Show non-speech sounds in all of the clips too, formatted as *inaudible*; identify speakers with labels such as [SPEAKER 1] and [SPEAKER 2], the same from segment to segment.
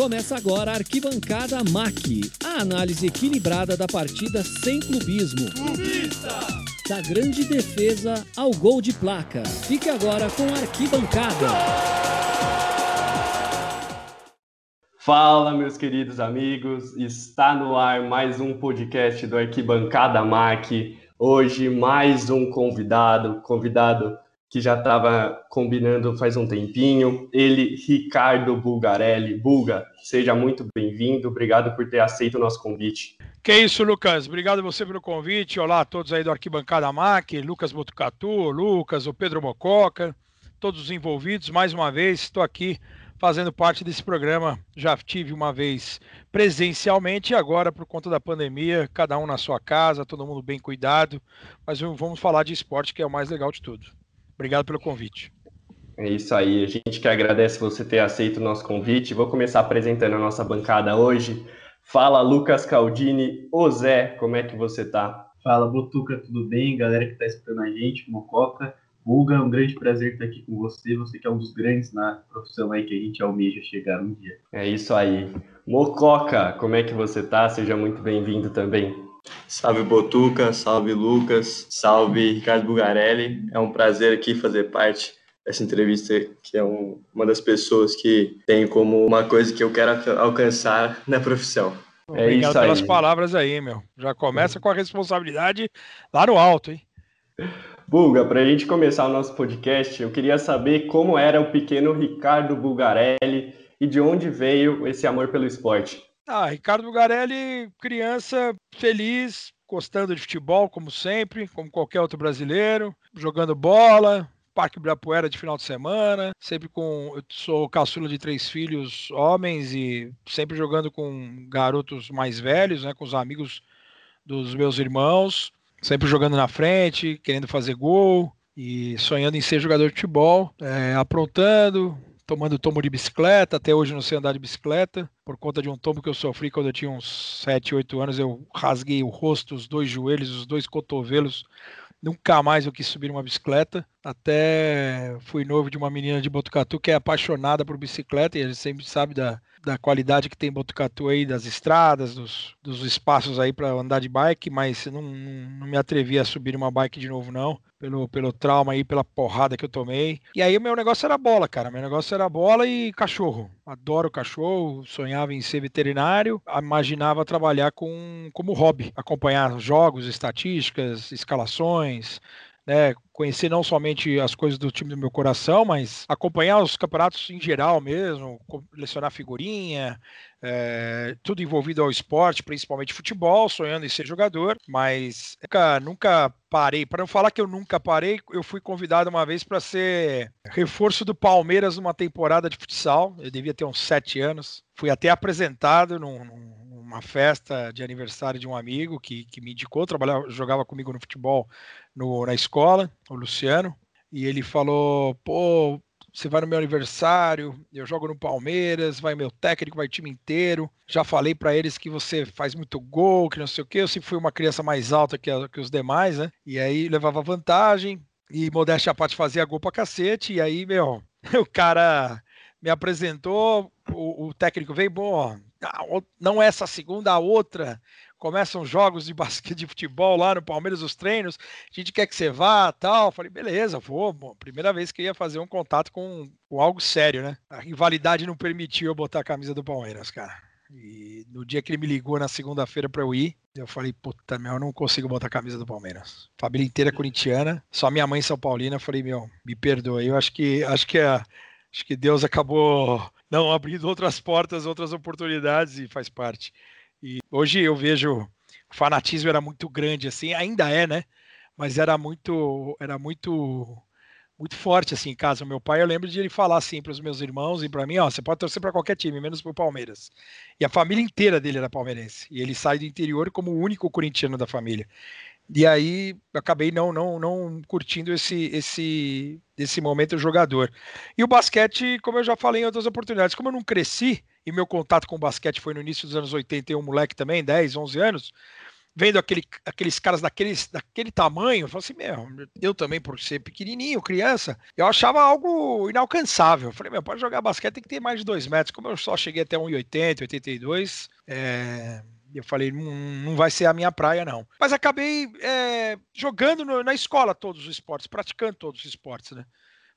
[SPEAKER 1] Começa agora a Arquibancada MAC, a análise equilibrada da partida sem clubismo. Clubista! Da grande defesa ao gol de placa. Fique agora com a Arquibancada.
[SPEAKER 2] Fala, meus queridos amigos, está no ar mais um podcast do Arquibancada MAC. Hoje, mais um convidado, convidado que já estava combinando faz um tempinho. Ele, Ricardo Bulgarelli. Bulga, seja muito bem-vindo. Obrigado por ter aceito o nosso convite.
[SPEAKER 3] Que isso, Lucas. Obrigado você pelo convite. Olá a todos aí do Arquibancada MAC, Lucas Botucatu, Lucas, o Pedro Mococa, todos os envolvidos. Mais uma vez, estou aqui fazendo parte desse programa. Já tive uma vez presencialmente e agora, por conta da pandemia, cada um na sua casa, todo mundo bem cuidado. Mas vamos falar de esporte, que é o mais legal de tudo. Obrigado pelo convite.
[SPEAKER 2] É isso aí, a gente que agradece você ter aceito o nosso convite. Vou começar apresentando a nossa bancada hoje. Fala Lucas Caldini, ô Zé, como é que você tá?
[SPEAKER 4] Fala Botuca, tudo bem? Galera que tá escutando a gente, Mococa. Bulga, é um grande prazer estar aqui com você. Você que é um dos grandes na profissão aí que a gente almeja chegar um dia.
[SPEAKER 2] É isso aí. Mococa, como é que você tá? Seja muito bem-vindo também.
[SPEAKER 5] Salve Botuca, salve Lucas, salve Ricardo Bugarelli. É um prazer aqui fazer parte dessa entrevista, que é um, uma das pessoas que tem como uma coisa que eu quero alcançar na profissão.
[SPEAKER 3] É Obrigado isso pelas palavras aí, meu. Já começa com a responsabilidade lá no alto, hein?
[SPEAKER 2] Bulga, para a gente começar o nosso podcast, eu queria saber como era o pequeno Ricardo Bulgarelli e de onde veio esse amor pelo esporte.
[SPEAKER 3] Ah, Ricardo Bugarelli, criança feliz, gostando de futebol, como sempre, como qualquer outro brasileiro, jogando bola, Parque Ibirapuera de final de semana, sempre com. Eu sou caçula de três filhos homens e sempre jogando com garotos mais velhos, né, com os amigos dos meus irmãos, sempre jogando na frente, querendo fazer gol e sonhando em ser jogador de futebol, é, aprontando, tomando tombo de bicicleta, até hoje não sei andar de bicicleta, por conta de um tombo que eu sofri quando eu tinha uns 7, 8 anos, eu rasguei o rosto, os dois joelhos, os dois cotovelos, nunca mais eu quis subir uma bicicleta, até fui novo de uma menina de Botucatu que é apaixonada por bicicleta, e a gente sempre sabe da, da qualidade que tem Botucatu aí, das estradas, dos, dos espaços aí para andar de bike, mas não, não, me atrevi a subir uma bike de novo, não, pelo, pelo trauma aí, pela porrada que eu tomei. E aí o meu negócio era bola, cara. Meu negócio era bola e cachorro. Adoro cachorro, sonhava em ser veterinário, imaginava trabalhar com como hobby, acompanhar jogos, estatísticas, escalações, né, conhecer não somente as coisas do time do meu coração, mas acompanhar os campeonatos em geral mesmo, colecionar figurinha, é, tudo envolvido ao esporte, principalmente futebol, sonhando em ser jogador, mas nunca, nunca parei. Para não falar que eu nunca parei, eu fui convidado uma vez para ser reforço do Palmeiras numa temporada de futsal. Eu devia ter uns sete anos. Fui até apresentado num, numa festa de aniversário de um amigo que, que me indicou, trabalhava, jogava comigo no futebol no, na escola, o Luciano, e ele falou: pô, você vai no meu aniversário, eu jogo no Palmeiras, vai meu técnico, vai time inteiro. Já falei para eles que você faz muito gol, que não sei o quê. Eu sempre fui uma criança mais alta que, a, que os demais, né? E aí levava vantagem, e modéstia a parte fazia gol pra cacete. E aí, meu, *laughs* o cara me apresentou, o, o técnico veio, bom, não essa segunda, a outra começam jogos de basquete de futebol lá no Palmeiras, os treinos, a gente quer que você vá, tal. Falei, beleza, vou. Bom, primeira vez que ia fazer um contato com, com algo sério, né? A rivalidade não permitiu eu botar a camisa do Palmeiras, cara. E no dia que ele me ligou na segunda-feira para eu ir, eu falei, puta, meu, eu não consigo botar a camisa do Palmeiras. Família inteira corintiana, só minha mãe São Paulina. Eu falei, meu, me perdoe. Eu acho que acho que acho que Deus acabou não abrindo outras portas, outras oportunidades e faz parte. E hoje eu vejo o fanatismo era muito grande, assim, ainda é, né? Mas era muito, era muito, muito forte assim em casa. Meu pai, eu lembro de ele falar assim para os meus irmãos e para mim, ó, você pode torcer para qualquer time, menos para o Palmeiras. E a família inteira dele era palmeirense. E ele sai do interior como o único corintiano da família. E aí acabei não não não curtindo esse esse esse momento jogador. E o basquete, como eu já falei em outras oportunidades, como eu não cresci e meu contato com o basquete foi no início dos anos 80, eu um moleque também, 10, 11 anos, vendo aquele, aqueles caras daqueles, daquele tamanho, eu falei assim, meu, eu também, por ser pequenininho, criança, eu achava algo inalcançável. Eu falei, meu, pode jogar basquete tem que ter mais de dois metros. Como eu só cheguei até 1,80, 82, é, eu falei, não, não vai ser a minha praia, não. Mas acabei é, jogando no, na escola todos os esportes, praticando todos os esportes, né?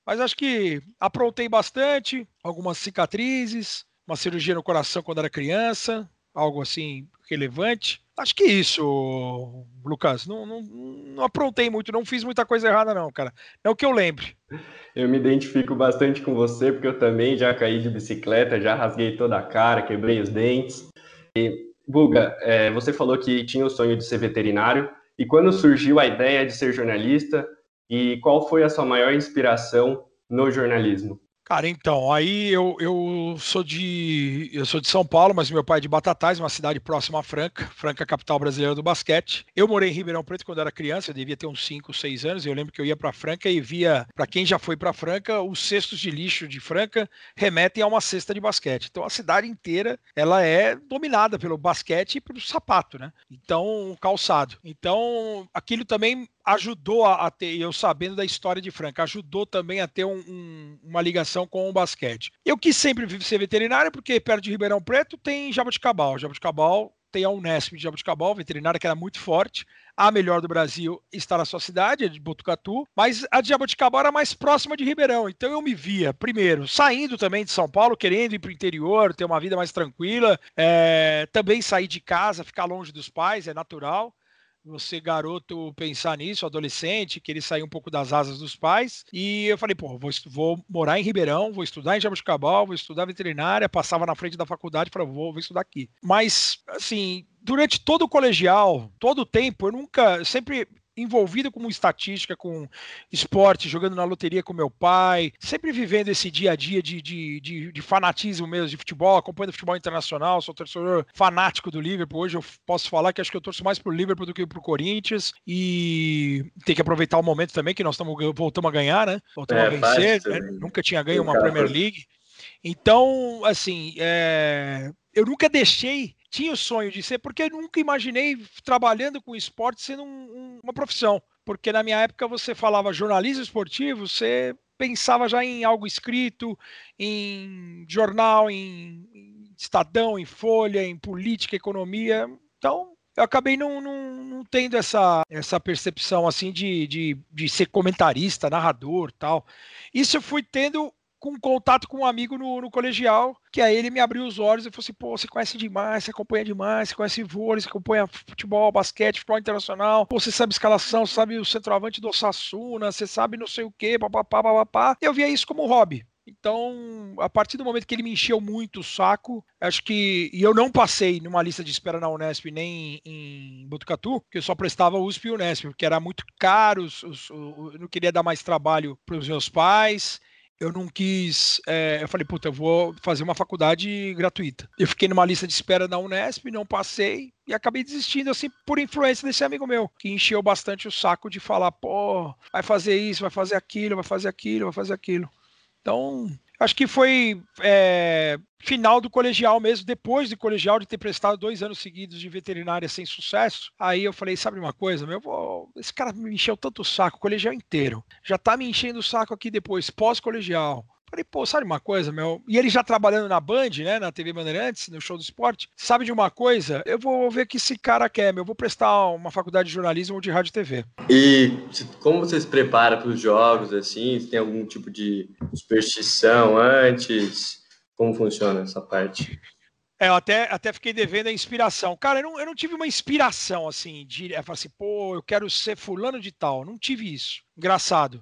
[SPEAKER 3] Mas acho que aprontei bastante, algumas cicatrizes, uma cirurgia no coração quando era criança, algo assim relevante. Acho que isso, Lucas. Não, não, não, aprontei muito, não fiz muita coisa errada, não, cara. É o que eu lembre.
[SPEAKER 2] Eu me identifico bastante com você, porque eu também já caí de bicicleta, já rasguei toda a cara, quebrei os dentes. E, Buga, é, você falou que tinha o sonho de ser veterinário. E quando surgiu a ideia de ser jornalista, e qual foi a sua maior inspiração no jornalismo?
[SPEAKER 3] Cara, então, aí eu, eu sou de eu sou de São Paulo, mas meu pai é de Batatais, uma cidade próxima a Franca, *laughs* Franca capital brasileira do basquete. Eu morei em Ribeirão Preto quando era criança, eu devia ter uns 5, 6 anos, eu lembro que eu ia para Franca e via, para quem já foi para Franca, os cestos de lixo de Franca remetem a uma cesta de basquete. Então a cidade inteira, ela é dominada pelo basquete e pelo sapato, né? Então, calçado. Então, aquilo também ajudou a, a, ter, eu sabendo da história de Franca, ajudou também a ter um, um, uma ligação com o basquete. Eu quis sempre ser veterinário, porque perto de Ribeirão Preto tem Jaboticabal. Jaboticabal tem a Unesp de Jaboticabal, veterinária que era muito forte. A melhor do Brasil está na sua cidade, de Botucatu, mas a de Jaboticabal era mais próxima de Ribeirão. Então eu me via, primeiro, saindo também de São Paulo, querendo ir para o interior, ter uma vida mais tranquila, é, também sair de casa, ficar longe dos pais, é natural você, garoto, pensar nisso, adolescente, querer sair um pouco das asas dos pais. E eu falei, pô, vou, vou morar em Ribeirão, vou estudar em Jabuticabal, vou estudar veterinária, passava na frente da faculdade para vou, vou estudar aqui. Mas, assim, durante todo o colegial, todo o tempo, eu nunca, sempre envolvido com estatística, com esporte, jogando na loteria com meu pai, sempre vivendo esse dia a dia de, de, de, de fanatismo mesmo de futebol, acompanhando futebol internacional, sou torcedor fanático do Liverpool. Hoje eu posso falar que acho que eu torço mais pro Liverpool do que pro Corinthians e tem que aproveitar o momento também que nós estamos voltamos a ganhar, né? Voltamos é, a vencer, né? nunca tinha ganho uma Premier League. Então, assim, é... eu nunca deixei tinha o sonho de ser, porque eu nunca imaginei trabalhando com esporte sendo um, um, uma profissão. Porque na minha época você falava jornalismo esportivo, você pensava já em algo escrito, em jornal, em, em Estadão, em Folha, em política, economia. Então, eu acabei não, não, não, tendo essa, essa percepção assim de, de, de ser comentarista, narrador tal. Isso eu fui tendo com contato com um amigo no, no, colegial, que aí ele me abriu os olhos e falou assim: pô, você conhece demais, você acompanha demais, você conhece vôlei, você acompanha futebol, basquete, futebol internacional, pô, você sabe escalação, você sabe o centroavante do Sassuna, você sabe não sei o quê, papapá, papapá. Eu via isso como hobby. Então, a partir do momento que ele me encheu muito o saco, acho que. E eu não passei numa lista de espera na Unesp nem em Botucatu, que eu só prestava USP e Unesp, porque era muito caro, eu não queria dar mais trabalho para os meus pais eu não quis. É, eu falei, puta, eu vou fazer uma faculdade gratuita. Eu fiquei numa lista de espera na Unesp, não passei e acabei desistindo, assim, por influência desse amigo meu, que encheu bastante o saco de falar, pô, vai fazer isso, vai fazer aquilo, vai fazer aquilo, vai fazer aquilo. Então, acho que foi é, final do colegial mesmo, depois do colegial, de ter prestado dois anos seguidos de veterinária sem sucesso. Aí eu falei, sabe uma coisa, meu, esse cara me encheu tanto o saco, o colegial inteiro. Já tá me enchendo o saco aqui depois, pós-colegial. Falei, pô, sabe uma coisa, meu? E ele já trabalhando na Band, né, na TV Bandeirantes, no show do esporte, sabe de uma coisa? Eu vou ver o que esse cara quer, meu. Eu vou prestar uma faculdade de jornalismo ou de rádio e TV.
[SPEAKER 5] E como você se prepara para os jogos, assim? Tem algum tipo de superstição antes? Como funciona essa parte?
[SPEAKER 3] É, eu até, até fiquei devendo a inspiração. Cara, eu não, eu não tive uma inspiração assim, de eu assim, pô, eu quero ser fulano de tal. Não tive isso. Engraçado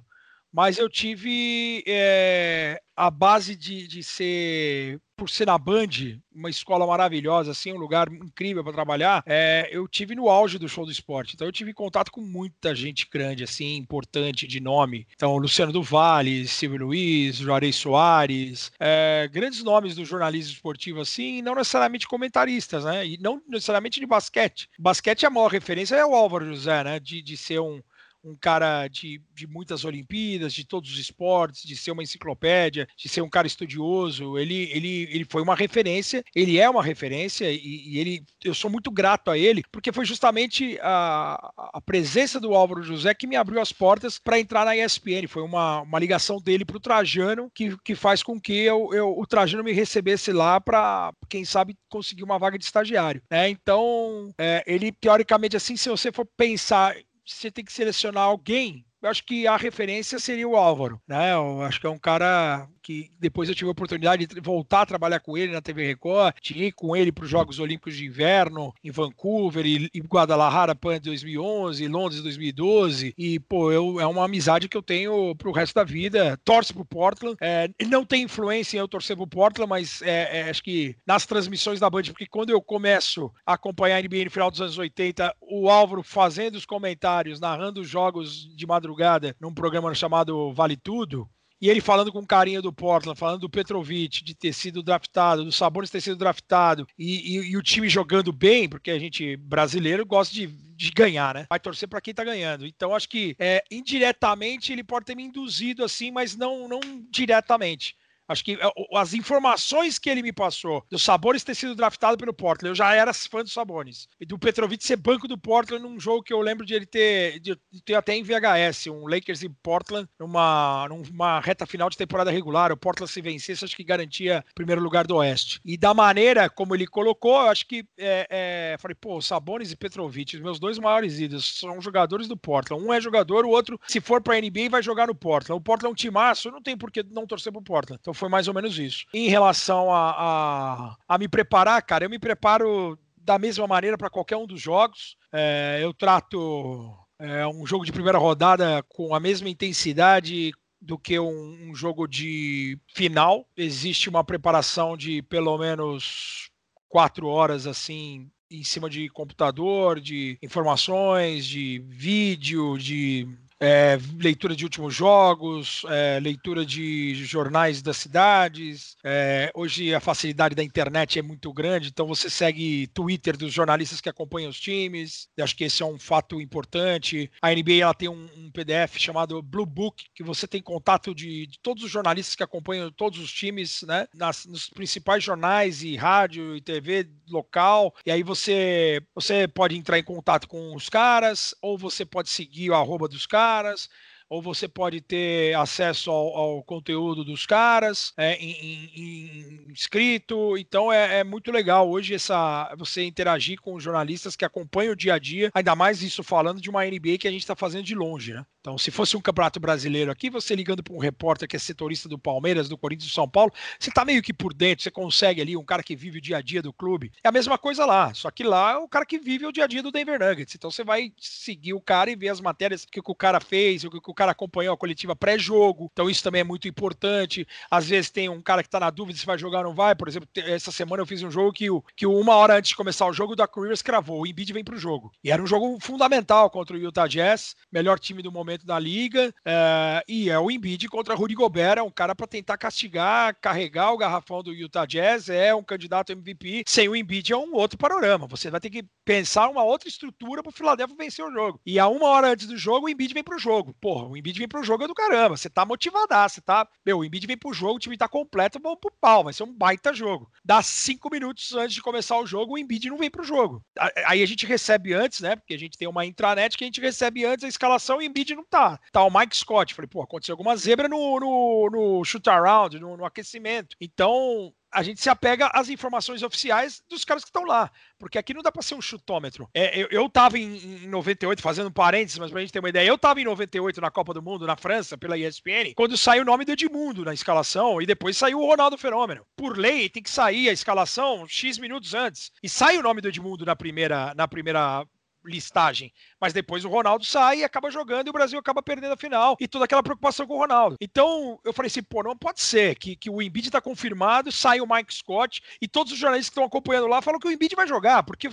[SPEAKER 3] mas eu tive é, a base de, de ser, por ser na Band, uma escola maravilhosa, assim, um lugar incrível para trabalhar, é, eu tive no auge do show do esporte. Então eu tive contato com muita gente grande, assim, importante, de nome. Então, Luciano do Vale, Silvio Luiz, Juarez Soares, é, grandes nomes do jornalismo esportivo, assim, não necessariamente comentaristas, né? E não necessariamente de basquete. Basquete, a maior referência é o Álvaro José, né? De, de ser um um cara de, de muitas Olimpíadas, de todos os esportes, de ser uma enciclopédia, de ser um cara estudioso. Ele, ele, ele foi uma referência, ele é uma referência e, e ele, eu sou muito grato a ele, porque foi justamente a, a presença do Álvaro José que me abriu as portas para entrar na ESPN. Foi uma, uma ligação dele para o Trajano que, que faz com que eu, eu, o Trajano me recebesse lá para, quem sabe, conseguir uma vaga de estagiário. Né? Então, é, ele, teoricamente, assim, se você for pensar, você tem que selecionar alguém eu acho que a referência seria o Álvaro, né? Eu acho que é um cara que depois eu tive a oportunidade de voltar a trabalhar com ele na TV Record, ir com ele para os Jogos Olímpicos de Inverno em Vancouver e, e Guadalajara Pan 2011, Londres 2012 e pô, eu, é uma amizade que eu tenho para o resto da vida. Torce pro Portland, é, não tem influência em eu torcer pro Portland, mas é, é, acho que nas transmissões da Band, porque quando eu começo a acompanhar a NBA no final dos anos 80, o Álvaro fazendo os comentários, narrando os jogos de madrugada num programa chamado Vale Tudo e ele falando com carinho do Portland, falando do Petrovic, de ter sido draftado, do Sabonis ter sido draftado, e, e, e, o time jogando bem, porque a gente brasileiro gosta de, de ganhar, né? Vai torcer para quem tá ganhando. Então acho que é, indiretamente ele pode ter me induzido assim, mas não, não diretamente. Acho que é, as informações que ele me passou do Sabonis ter sido draftado pelo Portland, eu já era fã do Sabonis. E do Petrovic ser banco do Portland num jogo que eu lembro de ele ter, de ter até em VHS, um Lakers e Portland, numa, numa reta final de temporada regular. O Portland se vencesse, acho que garantia primeiro lugar do Oeste. E da maneira como ele colocou, eu acho que é, é, falei, pô, Sabonis e Petrovic, meus dois maiores ídolos, são jogadores do Portland. Um é jogador, o outro, se for pra NBA, vai jogar no Portland. O Portland é um timaço, não tem por que não torcer pro Portland. Então foi mais ou menos isso. Em relação a, a, a me preparar, cara, eu me preparo da mesma maneira para qualquer um dos jogos. É, eu trato é, um jogo de primeira rodada com a mesma intensidade do que um, um, jogo de final. Existe uma preparação de pelo menos quatro horas assim em cima de computador, de informações, de vídeo, de é, leitura de últimos jogos, é, leitura de jornais das cidades. É, hoje a facilidade da internet é muito grande, então você segue Twitter dos jornalistas que acompanham os times. Eu acho que esse é um fato importante. A NBA ela tem um, um PDF chamado Blue Book, que você tem contato de, de, todos os jornalistas que acompanham todos os times, né? Nas, nos principais jornais e rádio e TV local. E aí você, você pode entrar em contato com os caras, ou você pode seguir o arroba dos caras caras, ou você pode ter acesso ao, ao conteúdo dos caras é, em, em, escrito. Então é, é, muito legal hoje essa você interagir com jornalistas que acompanham o dia a dia, ainda mais isso falando de uma NBA que a gente está fazendo de longe, né? Então, se fosse um campeonato brasileiro aqui, você ligando para um repórter que é setorista do Palmeiras, do Corinthians do São Paulo, você está meio que por dentro, você consegue ali um cara que vive o dia a dia do clube. É a mesma coisa lá, só que lá é o cara que vive o dia a dia do Denver Nuggets. Então você vai seguir o cara e ver as matérias que o cara fez, o que o cara acompanhou a coletiva pré-jogo. Então isso também é muito importante. Às vezes tem um cara que está na dúvida se vai jogar ou não vai. Por exemplo, essa semana eu fiz um jogo que, o, que uma hora antes de começar o jogo, o Doc Rivers cravou, o Embiid vem para o jogo. E era um jogo fundamental contra o Utah Jazz, melhor time do momento da liga. É, e é o Embiid contra Rudy Gobert, é um cara para tentar castigar, carregar o garrafão do Utah Jazz, é um candidato MVP. Sem o Embiid é um outro panorama. Você vai ter que pensar uma outra estrutura para o Philadelphia vencer o jogo. E a uma hora antes do jogo, o Embiid vem pro jogo. Porra, o Embiid vem pro jogo é do caramba. Você tá motivadaço, você tá. Meu, o Embiid vem pro jogo, o time tá completo, vamos pro pau. Vai ser um baita jogo. Dá cinco minutos antes de começar o jogo, o Embiid não vem pro jogo. Aí a gente recebe antes, né? Porque a gente tem uma intranet que a gente recebe antes a escalação e o Embiid não não tá. Tá o Mike Scott. Falei, pô, aconteceu alguma zebra no, no, no shoot around, no, no aquecimento. Então, a gente se apega às informações oficiais dos caras que estão lá. Porque aqui não dá para ser um chutômetro. É, eu, eu tava em, em 98, fazendo parênteses, mas pra gente ter uma ideia, eu tava em 98 na Copa do Mundo, na França, pela ESPN, quando saiu o nome do Edmundo na escalação e depois saiu o Ronaldo Fenômeno. Por lei, tem que sair a escalação X minutos antes. E sai o nome do Edmundo na primeira, na primeira listagem. Mas depois o Ronaldo sai e acaba jogando e o Brasil acaba perdendo a final e toda aquela preocupação com o Ronaldo. Então eu falei assim, pô, não pode ser que, que o Embiid está confirmado, sai o Mike Scott e todos os jornalistas que estão acompanhando lá falam que o Embiid vai jogar, porque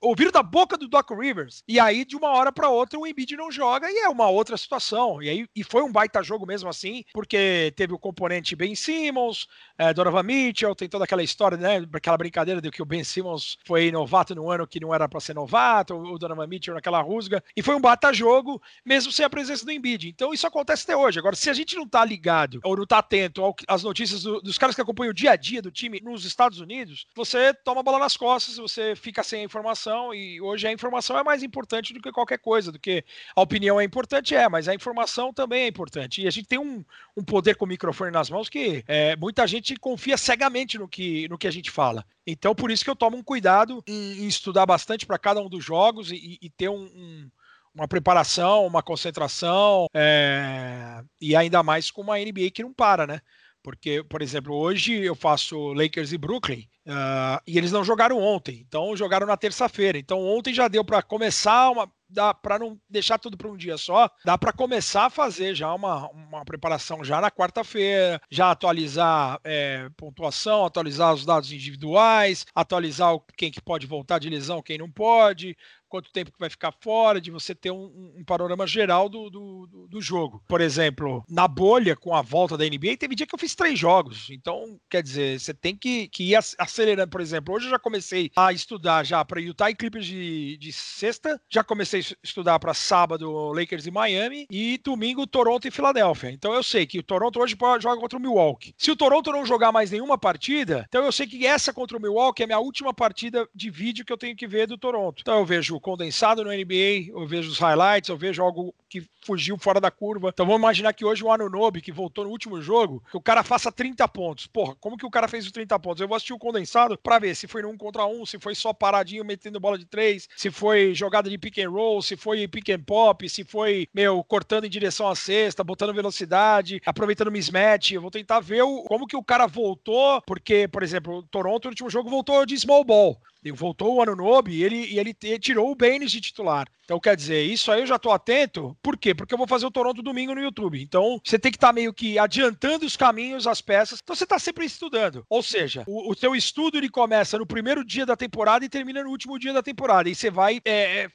[SPEAKER 3] ouviram da boca do Doc Rivers. E aí de uma hora para outra o Embiid não joga e é uma outra situação. E aí e foi um baita jogo mesmo assim, porque teve o componente Ben Simmons, é, Donovan Mitchell, tem toda aquela história, né, aquela brincadeira de que o Ben Simmons foi novato no ano que não era para ser novato, o Donovan Mitchell naquela rusga, e foi um bata-jogo, mesmo sem a presença do Embiid. Então isso acontece até hoje. Agora, se a gente não tá ligado ou não tá atento às notícias do, dos caras que acompanham o dia a dia do time nos Estados Unidos, você toma a bola nas costas, você fica sem a informação, e hoje a informação é mais importante do que qualquer coisa, do que a opinião é importante, é, mas a informação também é importante. E a gente tem um, um poder com o microfone nas mãos que é, muita gente confia cegamente no que, no que a gente fala. Então, por isso que eu tomo um cuidado em, em estudar bastante para cada um dos jogos e, e ter um, um uma preparação, uma concentração, é... e ainda mais com uma NBA que não para, né? Porque, por exemplo, hoje eu faço Lakers e Brooklyn uh, e eles não jogaram ontem, então jogaram na terça-feira. Então ontem já deu para começar uma, dá para não deixar tudo para um dia só, dá para começar a fazer já uma, uma preparação já na quarta-feira, já atualizar é, pontuação, atualizar os dados individuais, atualizar quem que pode voltar de lesão, quem não pode, quanto tempo que vai ficar fora, de você ter um, um panorama geral do, do, do, jogo. Por exemplo, na bolha, com a volta da NBA, teve dia que eu fiz três jogos. Então, quer dizer, você tem que, que ir acelerando. Por exemplo, hoje eu já comecei a estudar já para Utah e Clippers de, de sexta, já comecei estudar para sábado Lakers e Miami e domingo Toronto e Filadélfia. Então eu sei que o Toronto hoje joga contra o Milwaukee. Se o Toronto não jogar mais nenhuma partida, então eu sei que essa contra o Milwaukee é a minha última partida de vídeo que eu tenho que ver do Toronto. Então eu vejo condensado no NBA, eu vejo os highlights, eu vejo algo que fugiu fora da curva. Então vamos imaginar que hoje o Anunobi, que voltou no último jogo, que o cara faça 30 pontos. Porra, como que o cara fez os 30 pontos? Eu vou assistir o condensado para ver se foi no 1 contra 1, se foi só paradinho metendo bola de 3, se foi jogada de pick and roll, se foi pick and pop, se foi, meu, cortando em direção à cesta, botando velocidade, aproveitando mismatch. Eu vou tentar ver o, como que o cara voltou, porque, por exemplo, o Toronto no último jogo voltou de small ball. Voltou o Anunobi e ele, e ele tirou o Baines de titular. Então, quer dizer, isso aí eu já tô atento. Por quê? Porque eu vou fazer o Toronto domingo no YouTube. Então, você tem que estar tá meio que adiantando os caminhos, as peças. Então, você está sempre estudando. Ou seja, o, o estudo ele começa no primeiro dia da temporada e termina no último dia da temporada. E você vai é, é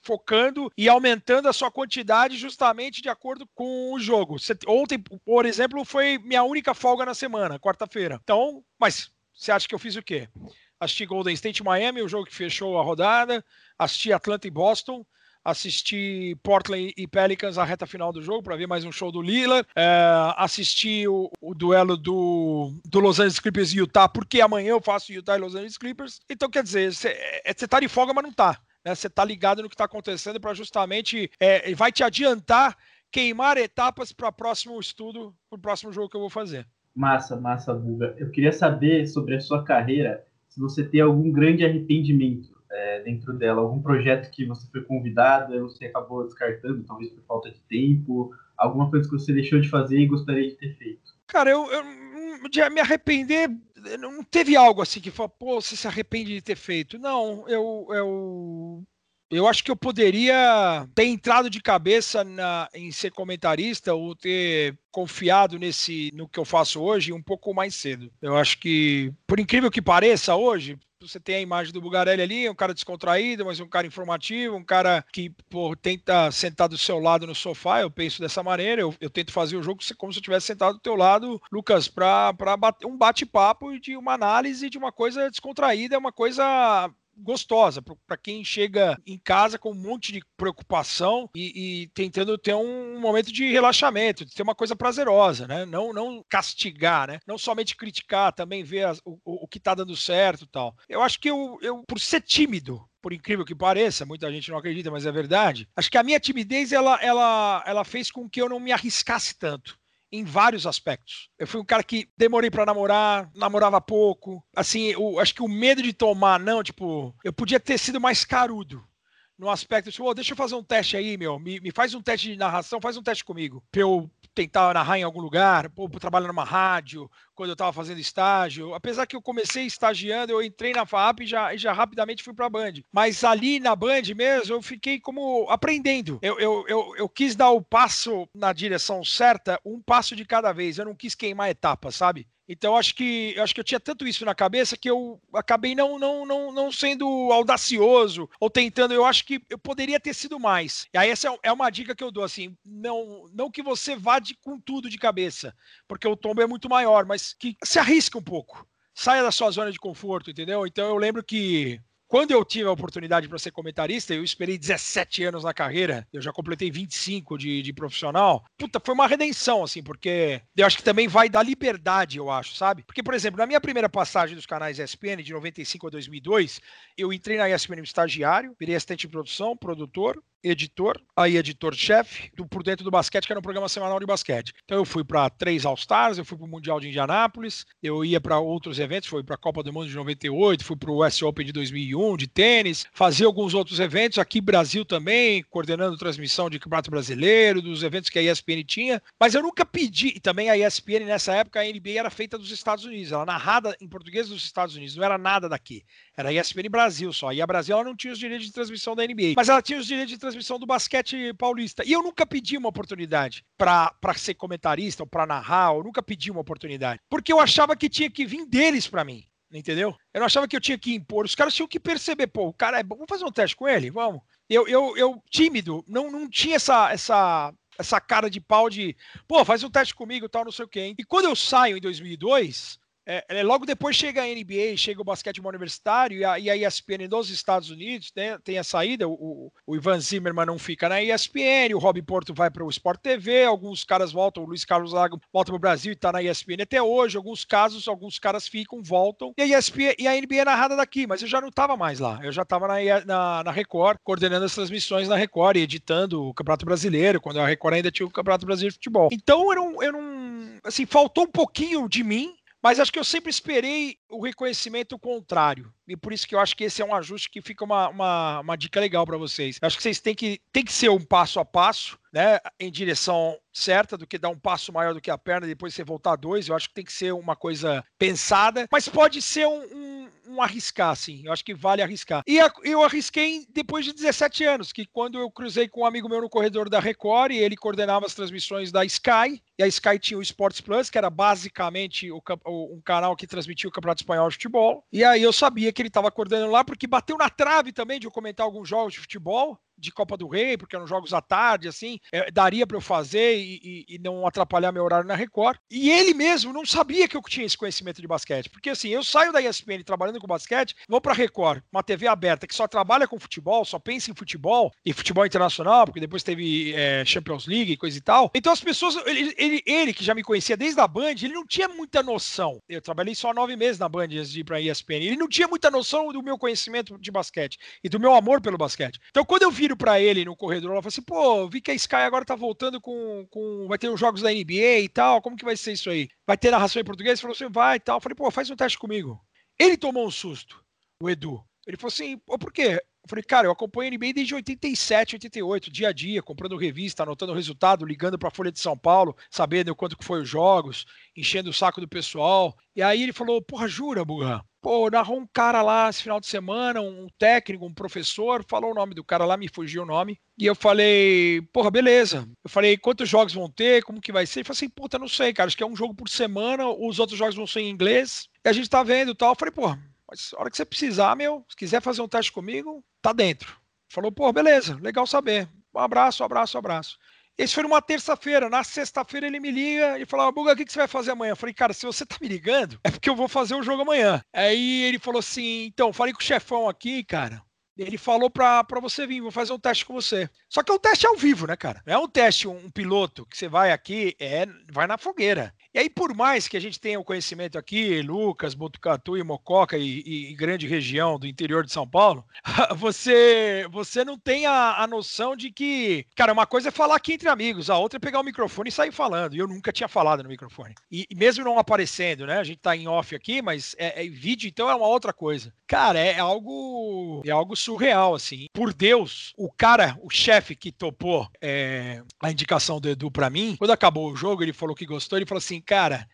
[SPEAKER 3] e aumentando a sua quantidade justamente de acordo com o jogo. Ontem, por exemplo, foi minha única folga na semana, quarta-feira. Então, mas você acha que eu fiz o quê? assisti Golden State Miami, o jogo que fechou a rodada, assisti Atlanta e Boston, assisti Portland e Pelicans a reta final do jogo para ver mais um show do Lillard, é, assisti o, o, duelo do, do Los Angeles Clippers e Utah, porque amanhã eu faço Utah e Los Angeles Clippers. Então, quer dizer, você é, tá de folga, mas não tá. Né? Você tá ligado no que tá acontecendo para justamente é, vai te adiantar queimar etapas para o próximo estudo, para o próximo jogo que eu vou fazer.
[SPEAKER 4] Massa, massa, Buga. Eu queria saber sobre a sua carreira se você tem algum grande arrependimento é, dentro dela, algum projeto que você foi convidado e você acabou descartando, talvez por falta de tempo, alguma coisa que você deixou de fazer e gostaria de ter feito.
[SPEAKER 3] Cara, eu, eu de me arrepender, não teve algo assim que falou, pô, você se arrepende de ter feito. Não, eu, eu eu acho que eu poderia ter entrado de cabeça na, em ser comentarista ou ter confiado nesse no que eu faço hoje um pouco mais cedo. Eu acho que, por incrível que pareça, hoje você tem a imagem do Bugarelli ali, um cara descontraído, mas um cara informativo, um cara que pô, tenta sentar do seu lado no sofá. Eu penso dessa maneira. Eu, eu tento fazer o jogo como se eu tivesse sentado do teu lado, Lucas, para um bate-papo de uma análise de uma coisa descontraída, uma coisa gostosa para quem chega em casa com um monte de preocupação e, e, tentando ter um momento de relaxamento, de ter uma coisa prazerosa, né? Não, não castigar, né? Não somente criticar, também ver as, o, o que está dando certo tal. Eu acho que eu, eu, por ser tímido, por incrível que pareça, muita gente não acredita, mas é verdade. Acho que a minha timidez ela, ela, ela fez com que eu não me arriscasse tanto em vários aspectos. Eu fui um cara que demorei para namorar, namorava pouco. Assim, eu acho que o medo de tomar não, tipo, eu podia ter sido mais carudo. No aspecto, tipo, oh, deixa eu fazer um teste aí, meu. Me, me faz um teste de narração, faz um teste comigo. Pra eu tentar narrar em algum lugar, pô, trabalhar numa rádio, quando eu estava fazendo estágio. Apesar que eu comecei estagiando, eu entrei na FAP e já, já rapidamente fui para a Band. Mas ali na Band mesmo, eu fiquei como aprendendo. Eu, eu, eu, eu, quis dar o passo na direção certa, um passo de cada vez. Eu não quis queimar etapas, sabe? Então acho que acho que eu tinha tanto isso na cabeça que eu acabei não não não, não sendo audacioso ou tentando. Eu acho que eu poderia ter sido mais. E aí essa é, é uma dica que eu dou assim, não não que você vá de, com tudo de cabeça, porque o tombo é muito maior, mas que se arrisca um pouco. Saia da sua zona de conforto, entendeu? Então eu lembro que quando eu tive a oportunidade para ser comentarista, eu esperei 17 anos na carreira, eu já completei 25 de, de profissional. Puta, foi uma redenção, assim, porque eu acho que também vai dar liberdade, eu acho, sabe? Porque, por exemplo, na minha primeira passagem dos canais ESPN, de 95 a 2002, eu entrei na ESPN estagiário, virei assistente de produção, produtor, editor, aí editor-chefe, por dentro do basquete, que era um programa semanal de basquete. Então eu fui para três All-Stars, eu fui para o Mundial de Indianápolis, eu ia para outros eventos, fui para a Copa do Mundo de 98, fui para o US Open de 2001, de tênis, fazia alguns outros eventos, aqui Brasil também, coordenando transmissão de Campeonato Brasileiro, dos eventos que a ESPN tinha, mas eu nunca pedi, e também a ESPN nessa época, a NBA era feita dos Estados Unidos, ela narrada em português dos Estados Unidos, não era nada daqui, era ESPN Brasil só, e a Brasil ela não tinha os direitos de transmissão da NBA, mas ela tinha os direitos de transmissão do basquete paulista. E eu nunca pedi uma oportunidade para ser comentarista ou para narrar, eu nunca pedi uma oportunidade, porque eu achava que tinha que vir deles para mim. Entendeu? Eu não achava que eu tinha que impor. Os caras tinham que perceber, pô, o cara é bom. Vamos fazer um teste com ele? Vamos. Eu, eu, eu tímido, não, não tinha essa, essa, essa cara de pau de, pô, faz um teste comigo tal, não sei o quê. E quando eu saio em 2002, é, é, logo depois chega a NBA, chega o basquetebol universitário e a, e a ESPN dos Estados Unidos né, tem a saída. O, o, Ivan Zimmerman não fica na ESPN, o Rob Porto vai para o Sport TV, alguns caras voltam, o Luiz Carlos Lago volta para o Brasil e está na ESPN até hoje. Alguns casos, alguns caras ficam, voltam. E a, ESPN, e a NBA é narrada daqui, mas eu já não estava mais lá. Eu já estava na, na, na, Record, coordenando as transmissões na Record e editando o Campeonato Brasileiro, quando a Record ainda tinha o Campeonato Brasileiro de Futebol. Então eu não, eu não. Assim, faltou um pouquinho de mim mas acho que eu sempre esperei o reconhecimento contrário. E por isso que eu acho que esse é um ajuste que fica uma, uma, uma dica legal para vocês. Acho que vocês têm que, têm que ser um passo a passo, né? Em direção certa, do que dar um passo maior do que a perna e depois você voltar dois. Eu acho que tem que ser uma coisa pensada, mas pode ser um, um, um arriscar, sim. Eu acho que vale arriscar. E eu arrisquei depois de 17 anos, que quando eu cruzei com um amigo meu no corredor da Record e ele coordenava as transmissões da Sky, e a Sky tinha o Sports Plus, que era basicamente o, o, um canal que transmitia o Campeonato Espanhol de Futebol. E aí eu sabia que ele estava coordenando lá, porque bateu na trave também de eu comentar alguns jogos de futebol de Copa do Rei, porque eram jogos à tarde, assim, é, daria para eu fazer e, e, e, não atrapalhar meu horário na Record. E ele mesmo não sabia que eu tinha esse conhecimento de basquete, porque assim, eu saio da ESPN trabalhando com basquete, vou para Record, uma TV aberta que só trabalha com futebol, só pensa em futebol e futebol internacional, porque depois teve é, Champions League e coisa e tal. Então as pessoas, ele, ele, ele, que já me conhecia desde a Band, ele não tinha muita noção. Eu trabalhei só nove meses na Band antes de ir para ESPN. Ele não tinha muita noção do meu conhecimento de basquete e do meu amor pelo basquete. Então quando eu viro para ele no corredor, ela falou assim: pô, vi que a Sky agora tá voltando com, com. Vai ter os jogos da NBA e tal, como que vai ser isso aí? Vai ter narração em português? Ele falou assim: vai e tal. Eu falei, pô, faz um teste comigo. Ele tomou um susto, o Edu. Ele falou assim: pô, por quê? Falei, cara, eu acompanho a NBA desde 87, 88, dia a dia, comprando revista, anotando o resultado, ligando para a Folha de São Paulo, sabendo quanto que foi os jogos, enchendo o saco do pessoal. E aí ele falou, porra, jura, Bugan? Pô, narrou um cara lá esse final de semana, um técnico, um professor, falou o nome do cara lá, me fugiu o nome. E eu falei, porra, beleza. Eu falei, quantos jogos vão ter? Como que vai ser? Ele falou assim, puta, não sei, cara, acho que é um jogo por semana, os outros jogos vão ser em inglês. E a gente tá vendo e tal. Eu falei, porra, mas a hora que você precisar, meu, se quiser fazer um teste comigo, tá dentro. Falou, pô, beleza, legal saber. Um abraço, um abraço, um abraço. Esse foi numa terça-feira. Na sexta-feira ele me liga e fala: Buga, o que, que você vai fazer amanhã? Eu falei, cara, se você tá me ligando, é porque eu vou fazer o jogo amanhã. Aí ele falou assim: então, falei com o chefão aqui, cara. Ele falou pra você vir, vou fazer um teste com você. Só que é um teste ao vivo, né, cara? Não é um teste, um, um piloto que você vai aqui, é, vai na fogueira. E aí, por mais que a gente tenha o conhecimento aqui, Lucas, Botucatu e Mococa e, e, e grande região do interior de São Paulo, *laughs* você você não tem a, a, noção de que, cara, uma coisa é falar aqui entre amigos, a outra é pegar o microfone e sair falando. E eu nunca tinha falado no microfone. E, e mesmo não aparecendo, né? A gente tá em off aqui, mas é, é vídeo, então é uma outra coisa. Cara, é algo é algo surreal, assim. Por Deus, o cara, o chefe que topou é, a indicação do Edu para mim, quando acabou o jogo, ele falou que gostou, ele falou assim, cara,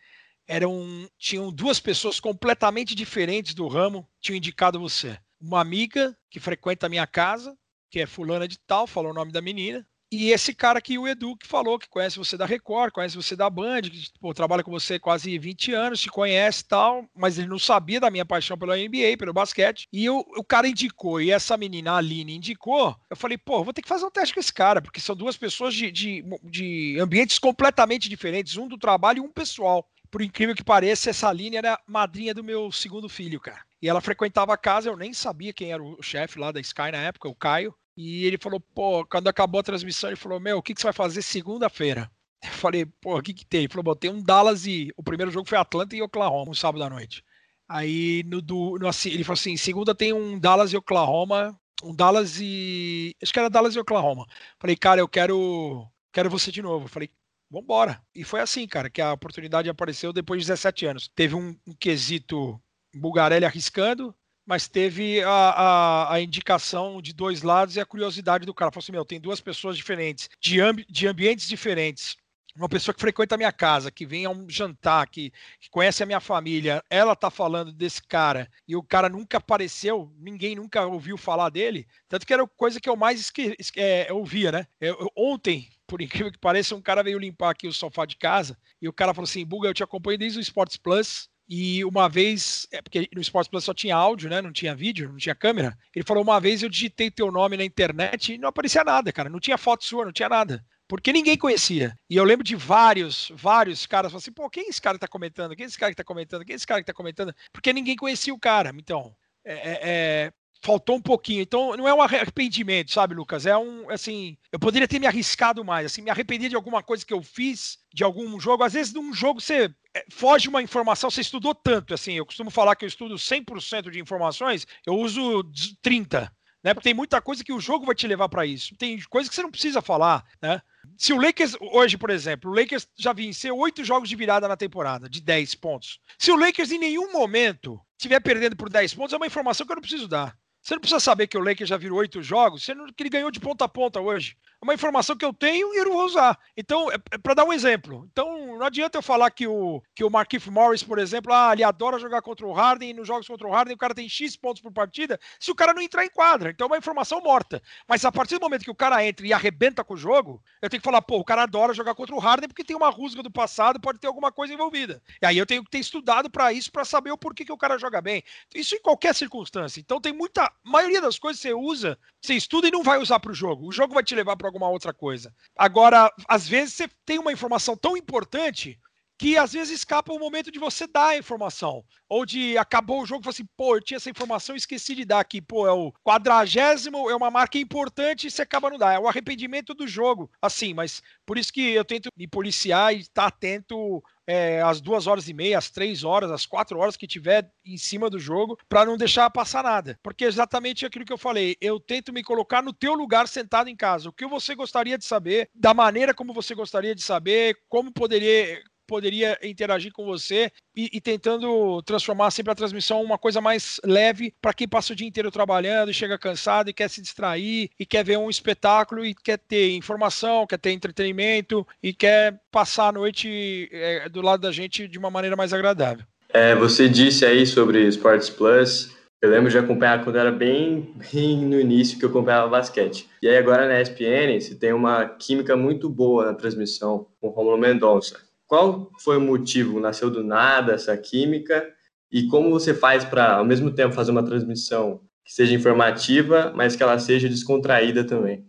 [SPEAKER 3] eram tinham duas pessoas completamente diferentes do ramo tinham indicado você. Uma amiga que frequenta a minha casa, que é fulana de tal, falou o nome da menina, e esse cara aqui, o Edu, que falou que conhece você da Record, conhece você da Band, que pô, trabalha com você quase 20 anos, te conhece tal, mas ele não sabia da minha paixão pela NBA, pelo basquete. E eu, o cara indicou, e essa menina, a Aline, indicou. Eu falei, pô, vou ter que fazer um teste com esse cara, porque são duas pessoas de, de, de ambientes completamente diferentes, um do trabalho e um pessoal. por incrível que pareça, essa Aline era madrinha do meu segundo filho, cara. E ela frequentava a casa, eu nem sabia quem era o chefe lá da Sky na época, o Caio. E ele falou, pô, quando acabou a transmissão, ele falou, meu, o que, que você vai fazer segunda-feira? Eu falei, pô, o que que tem? Ele falou, botei um Dallas e o primeiro jogo foi Atlanta e Oklahoma, um sábado à noite. Aí no, do, no ele falou assim, segunda tem um Dallas e Oklahoma, um Dallas e acho que era Dallas e Oklahoma. Falei, cara, eu quero quero você de novo. Falei, vambora. E foi assim, cara, que a oportunidade apareceu depois de 17 anos. Teve um, um quesito Bulgarelli arriscando, mas teve a, a, a, indicação de dois lados e a curiosidade do cara. Falou assim: meu, tem duas pessoas diferentes, de, de ambientes diferentes. Uma pessoa que frequenta a minha casa, que vem a um jantar, que, que conhece a minha família, ela tá falando desse cara e o cara nunca apareceu, ninguém nunca ouviu falar dele. Tanto que era coisa que eu mais é, ouvia, né? Eu, eu, ontem, por *laughs* incrível que pareça, um cara veio limpar aqui o sofá de casa e o cara falou assim: Buga, eu te acompanho desde o Sports Plus e uma vez, é porque no Sports Plus só tinha áudio, né? Não tinha vídeo, não tinha câmera. Ele falou: uma vez eu digitei teu nome na internet e não aparecia nada, cara. Não tinha foto sua, não tinha nada. Porque ninguém conhecia. E eu lembro de vários, vários caras falando assim: pô, quem é esse cara tá comentando? Quem é esse cara que tá comentando? Quem é esse cara que tá comentando? Porque ninguém conhecia o cara. Então, é, é, é faltou um pouquinho. Então, não é um arrependimento, sabe, Lucas? É um, assim, eu poderia ter me arriscado mais, assim, me arrepender de alguma coisa que eu fiz, de algum jogo. Às vezes, num jogo, você é, foge uma informação, você estudou tanto, assim, eu costumo falar que eu estudo 100% de informações, eu uso 30, né? Porque tem muita coisa que o jogo vai te levar para isso. Tem coisa que você não precisa falar, né? Se o Lakers, hoje, por exemplo, o Lakers já venceu oito jogos de virada na temporada, de 10 pontos. Se o Lakers em nenhum momento estiver perdendo por 10 pontos, é uma informação que eu não preciso dar. Você não precisa saber que o Lakers já virou oito jogos, não, que ele ganhou de ponta a ponta hoje. É uma informação que eu tenho e eu não vou usar. Então, é, é para dar um exemplo. Então, não adianta eu falar que o, que o Markif Morris, por exemplo, ah, ele adora jogar contra o Harden e nos jogos contra o Harden o cara tem X pontos por partida, se o cara não entrar em quadra. Então, é uma informação morta. Mas a partir do momento que o cara entra e arrebenta com o jogo, eu tenho que falar, pô, o cara adora jogar contra o Harden porque tem uma rusga do passado, pode ter alguma coisa envolvida. E aí eu tenho que ter estudado para isso, para saber o porquê que o cara joga bem. Isso em qualquer circunstância. Então, tem muita. Maioria das coisas você usa, você estuda e não vai usar para o jogo. O jogo vai te levar para alguma outra coisa. Agora, às vezes você tem uma informação tão importante que às vezes escapa o momento de você dar a informação. Ou de acabou o jogo e assim, pô, eu tinha essa informação e esqueci de dar aqui. Pô, é o quadragésimo, é uma marca importante e você acaba não dar. É o arrependimento do jogo. Assim, mas por isso que eu tento me policiar e estar atento é, às duas horas e meia, às três horas, às quatro horas que tiver em cima do jogo, para não deixar passar nada. Porque é exatamente aquilo que eu falei. Eu tento me colocar no teu lugar sentado em casa. O que você gostaria de saber, da maneira como você gostaria de saber, como poderia poderia interagir com você e, e, tentando transformar sempre a transmissão uma coisa mais leve para quem passa o dia inteiro trabalhando e chega cansado e quer se distrair e quer ver um espetáculo e quer ter informação, quer ter entretenimento e quer passar a noite é, do lado da gente de uma maneira mais agradável.
[SPEAKER 5] É, você disse aí sobre Sports Plus. Eu lembro de acompanhar quando era bem, bem no início que eu acompanhava basquete. E aí agora na ESPN você tem uma química muito boa na transmissão com Romulo Mendonça. Qual foi o motivo? Nasceu do nada essa química? E como você faz para, ao mesmo tempo, fazer uma transmissão que seja informativa, mas que ela seja descontraída também?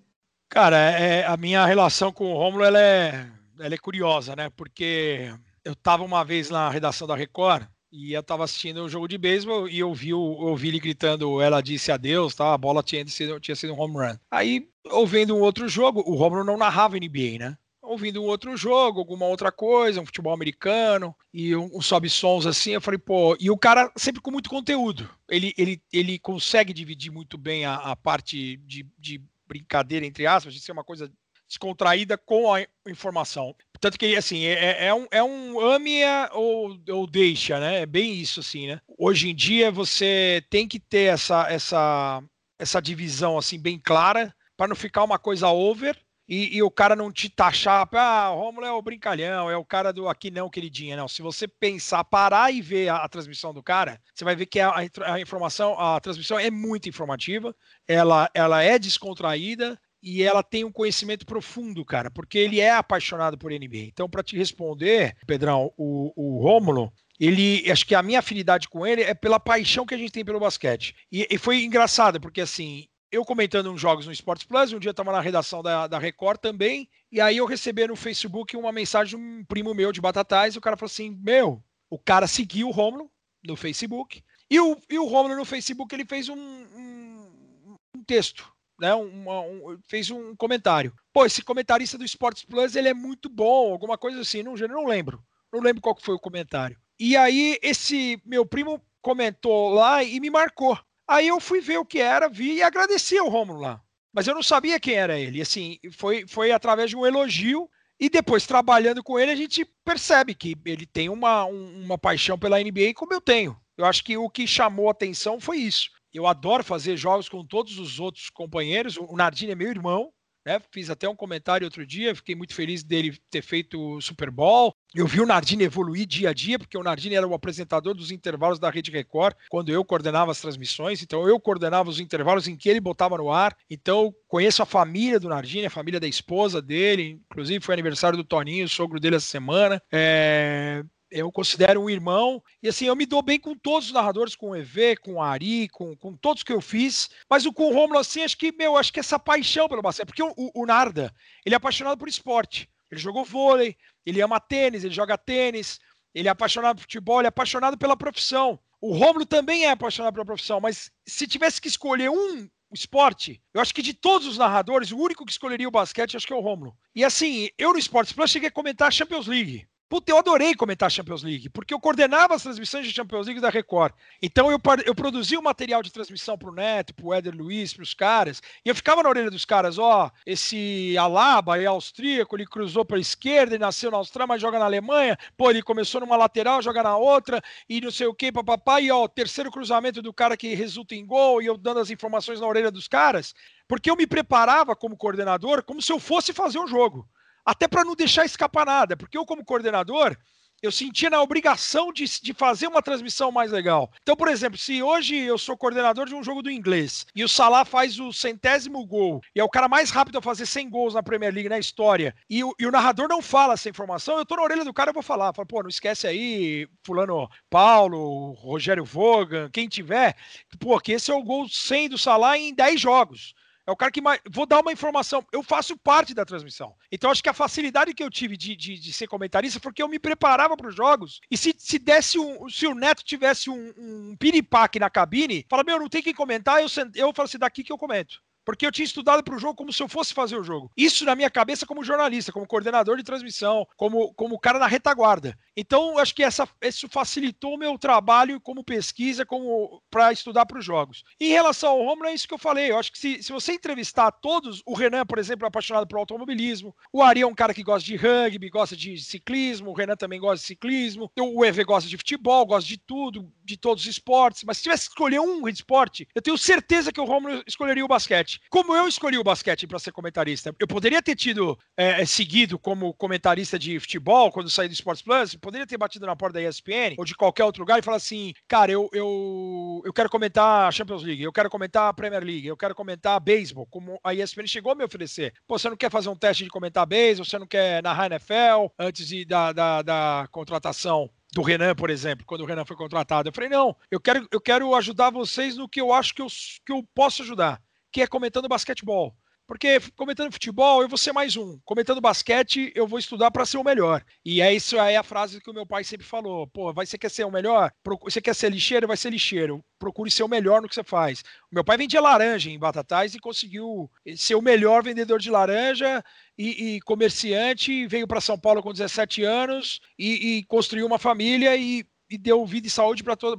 [SPEAKER 3] Cara, é, a minha relação com o Romulo ela é, ela é curiosa, né? Porque eu estava uma vez na redação da Record e eu estava assistindo um jogo de beisebol e eu vi, ouvi ele gritando, ela disse adeus, tá? a bola tinha sido, tinha sido um home run. Aí, ouvindo um outro jogo, o Romulo não narrava NBA, né? Ouvindo um outro jogo, alguma outra coisa, um futebol americano e um, um sobe-sons assim. Eu falei, pô, e o cara sempre com muito conteúdo. Ele, ele, ele consegue dividir muito bem a, a parte de, de brincadeira, entre aspas, de ser uma coisa descontraída com a informação. Tanto que, assim, é, é, é um, é um ame ou, ou deixa, né? É bem isso, assim, né? Hoje em dia você tem que ter essa, essa, essa divisão, assim, bem clara para não ficar uma coisa over e, e, o cara não te taxar, ah, o Romulo é o brincalhão, é o cara do aqui não, queridinha. Não, se você pensar, parar e ver a, a transmissão do cara, você vai ver que a, a, informação, a transmissão é muito informativa, ela, ela é descontraída e ela tem um conhecimento profundo, cara, porque ele é apaixonado por NBA. Então, para te responder, Pedrão, o, o Rômulo, ele, acho que a minha afinidade com ele é pela paixão que a gente tem pelo basquete. E, e foi engraçado, porque assim, eu comentando uns jogos no Sports Plus, um dia eu tava na redação da, da Record também, e aí eu recebi no Facebook uma mensagem de um primo meu de Batatais, e o cara falou assim: Meu, o cara seguiu o Romulo no Facebook, e o, e o Romulo no Facebook ele fez um, um, um texto. Né, um, fez um comentário. Pô, esse comentarista do Sports Plus ele é muito bom, alguma coisa assim, não, não lembro. Não lembro qual foi o comentário. E aí, esse meu primo comentou lá e me marcou. Aí eu fui ver o que era, vi e agradeci ao Romulo lá. Mas eu não sabia quem era ele. Assim, foi, foi através de um elogio. E depois, trabalhando com ele, a gente percebe que ele tem uma, uma paixão pela NBA como eu tenho. Eu acho que o que chamou atenção foi isso. Eu adoro fazer jogos com todos os outros companheiros. O Nardini é meu irmão, né? Fiz até um comentário outro dia, fiquei muito feliz dele ter feito o Super Bowl. Eu vi o Nardini evoluir dia a dia, porque o Nardini era o apresentador dos intervalos da Rede Record, quando eu coordenava as transmissões. Então, eu coordenava os intervalos em que ele botava no ar. Então, conheço a família do Nardini, a família da esposa dele. Inclusive, foi aniversário do Toninho, o sogro dele essa semana. É eu considero um irmão, e assim, eu me dou bem com todos os narradores, com o EV, com o Ari, com, com todos que eu fiz, mas o com o Romulo, assim, acho que, meu, acho que essa paixão pelo basquete, porque o, o, Narda, ele é apaixonado por esporte, ele jogou vôlei, ele ama tênis, ele joga tênis, ele é apaixonado por futebol, ele é apaixonado pela profissão. O Romulo também é apaixonado pela profissão, mas se tivesse que escolher um esporte, eu acho que de todos os narradores, o único que escolheria o basquete, acho que é o Romulo. E assim, eu no Esportes Plus cheguei a comentar a Champions League. Puta, eu adorei comentar Champions League, porque eu coordenava as transmissões de Champions League da Record. Então eu, eu produzia o material de transmissão pro Neto, pro Éder Luiz, pros caras, e eu ficava na orelha dos caras, ó, esse Alaba é austríaco, ele cruzou para a esquerda e nasceu na Austrália, mas joga na Alemanha. Pô, ele começou numa lateral, joga na outra, e não sei o que, papapá, e ó, o terceiro cruzamento do cara que resulta em gol, e eu dando as informações na orelha dos caras, porque eu me preparava como coordenador como se eu fosse fazer um jogo até para não deixar escapar nada, porque eu, como coordenador, eu sentia na obrigação de, de fazer uma transmissão mais legal. Então, por exemplo, se hoje eu sou coordenador de um jogo do inglês e o Salah faz o centésimo gol e é o cara mais rápido a fazer 100 gols na Premier League na história e o, e o narrador não fala essa informação, eu tô na orelha do cara e vou falar. Falo, pô, não esquece aí, Fulano Paulo, Rogério Vogan, quem tiver, pô, que esse é o gol 100 do Salah em 10 jogos. É o cara que mais. Vou dar uma informação. Eu faço parte da transmissão. Então, acho que a facilidade que eu tive de, de, de ser comentarista foi porque eu me preparava para os jogos. E se, se desse um. Se o Neto tivesse um, um piripaque na cabine, fala: Meu, não tem quem comentar. Eu, eu falo assim: daqui que eu comento porque eu tinha estudado para o jogo como se eu fosse fazer o jogo. Isso na minha cabeça como jornalista, como coordenador de transmissão, como, como cara na retaguarda. Então, acho que essa, isso facilitou o meu trabalho como pesquisa, como para estudar para os jogos. Em relação ao Romulo, é isso que eu falei. Eu acho que se, se você entrevistar todos, o Renan, por exemplo, é apaixonado por automobilismo, o Ari é um cara que gosta de rugby, gosta de ciclismo, o Renan também gosta de ciclismo, o EV gosta de futebol, gosta de tudo, de todos os esportes. Mas se tivesse que escolher um esporte, eu tenho certeza que o Romulo escolheria o basquete basquete. Como eu escolhi o basquete para ser comentarista, eu poderia ter tido é, seguido como comentarista de futebol quando saí do Sports Plus, poderia ter batido na porta da ESPN ou de qualquer outro lugar e falar assim, cara, eu, eu, eu quero comentar a Champions League, eu quero comentar a Premier League, eu quero comentar beisebol, como a ESPN chegou a me oferecer. Pô, você não quer fazer um teste de comentar beisebol, você não quer narrar NFL antes de, da, da, da contratação do Renan, por exemplo, quando o Renan foi contratado. Eu falei, não, eu quero, eu quero ajudar vocês no que eu acho que eu, que eu posso ajudar que é comentando basquetebol. Porque comentando futebol, eu vou ser mais um. Comentando basquete, eu vou estudar para ser o melhor. E é isso aí a frase que o meu pai sempre falou. Pô, vai, você quer ser o melhor? Você quer ser lixeiro? Vai ser lixeiro. Procure ser o melhor no que você faz. O meu pai vendia laranja em Batatais e conseguiu ser o melhor vendedor de laranja e, e comerciante. Veio para São Paulo com 17 anos e, e construiu uma família e e deu vida e saúde para to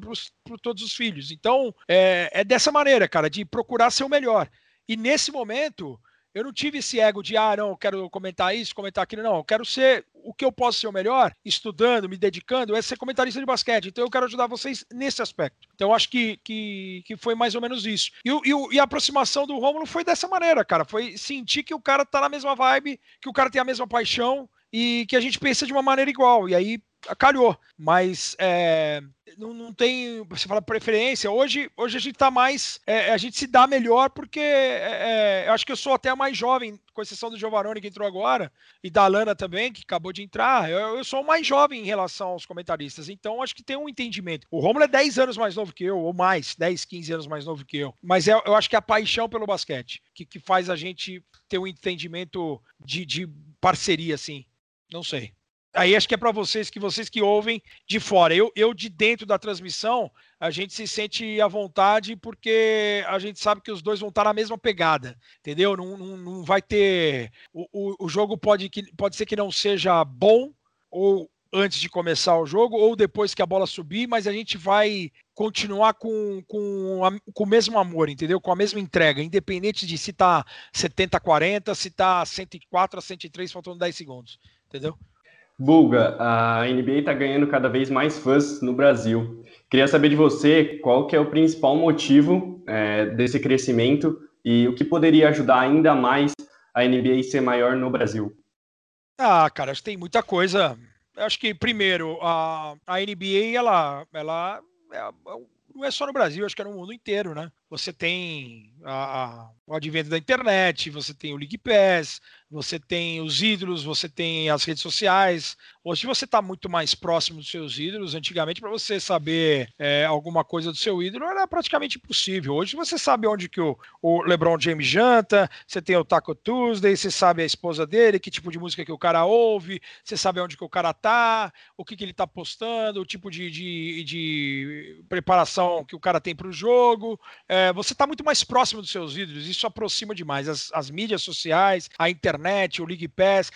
[SPEAKER 3] todos os filhos. Então, é, é, dessa maneira, cara, de procurar ser o melhor. E nesse momento, eu não tive esse ego de, ah, não, eu quero comentar isso, comentar aquilo. Não, eu quero ser o que eu posso ser o melhor, estudando, me dedicando, é ser comentarista de basquete. Então, eu quero ajudar vocês nesse aspecto. Então, eu acho que, que, que foi mais ou menos isso. E, e, e a aproximação do Rômulo foi dessa maneira, cara. Foi sentir que o cara tá na mesma vibe, que o cara tem a mesma paixão e que a gente pensa de uma maneira igual. E aí calhou. Mas é, não, não tem. Você fala preferência. Hoje, hoje a gente tá mais. É, a gente se dá melhor porque é, é, eu acho que eu sou até mais jovem, com exceção do Giovanni que entrou agora, e da Lana também, que acabou de entrar. Eu, eu sou mais jovem em relação aos comentaristas. Então acho que tem um entendimento. O Romulo é 10 anos mais novo que eu, ou mais, 10, 15 anos mais novo que eu. Mas é, eu acho que é a paixão pelo basquete que, que faz a gente ter um entendimento de, de parceria, assim. Não sei aí acho que é para vocês que vocês que ouvem de fora. Eu, eu de dentro da transmissão, a gente se sente à vontade porque a gente sabe que os dois vão estar na mesma pegada, entendeu? Não, não, não vai ter. O, o, o jogo pode, que, pode ser que não seja bom ou antes de começar o jogo ou depois que a bola subir, mas a gente vai continuar com, com, a, com o mesmo amor, entendeu? Com a mesma entrega, independente de se tá 70 a 40, se tá 104 a 103 faltando 10 segundos, entendeu?
[SPEAKER 2] Bulga, a NBA está ganhando cada vez mais fãs no Brasil. Queria saber de você qual que é o principal motivo é, desse crescimento e o que poderia ajudar ainda mais a NBA ser maior no Brasil.
[SPEAKER 3] Ah, cara, acho que tem muita coisa. Acho que primeiro a, a NBA ela, ela é, não é só no Brasil, acho que é no mundo inteiro, né? Você tem a, a, o advento da internet, você tem o League Pass, você tem os ídolos, você tem as redes sociais. Hoje você está muito mais próximo dos seus ídolos. Antigamente, para você saber é, alguma coisa do seu ídolo, era praticamente impossível. Hoje você sabe onde que o, o LeBron James janta, você tem o Taco Tuesday, você sabe a esposa dele, que tipo de música que o cara ouve, você sabe onde que o cara tá, o que, que ele está postando, o tipo de, de, de preparação que o cara tem para o jogo. É, você está muito mais próximo dos seus ídolos, isso aproxima demais. As, as mídias sociais, a internet o League Pass.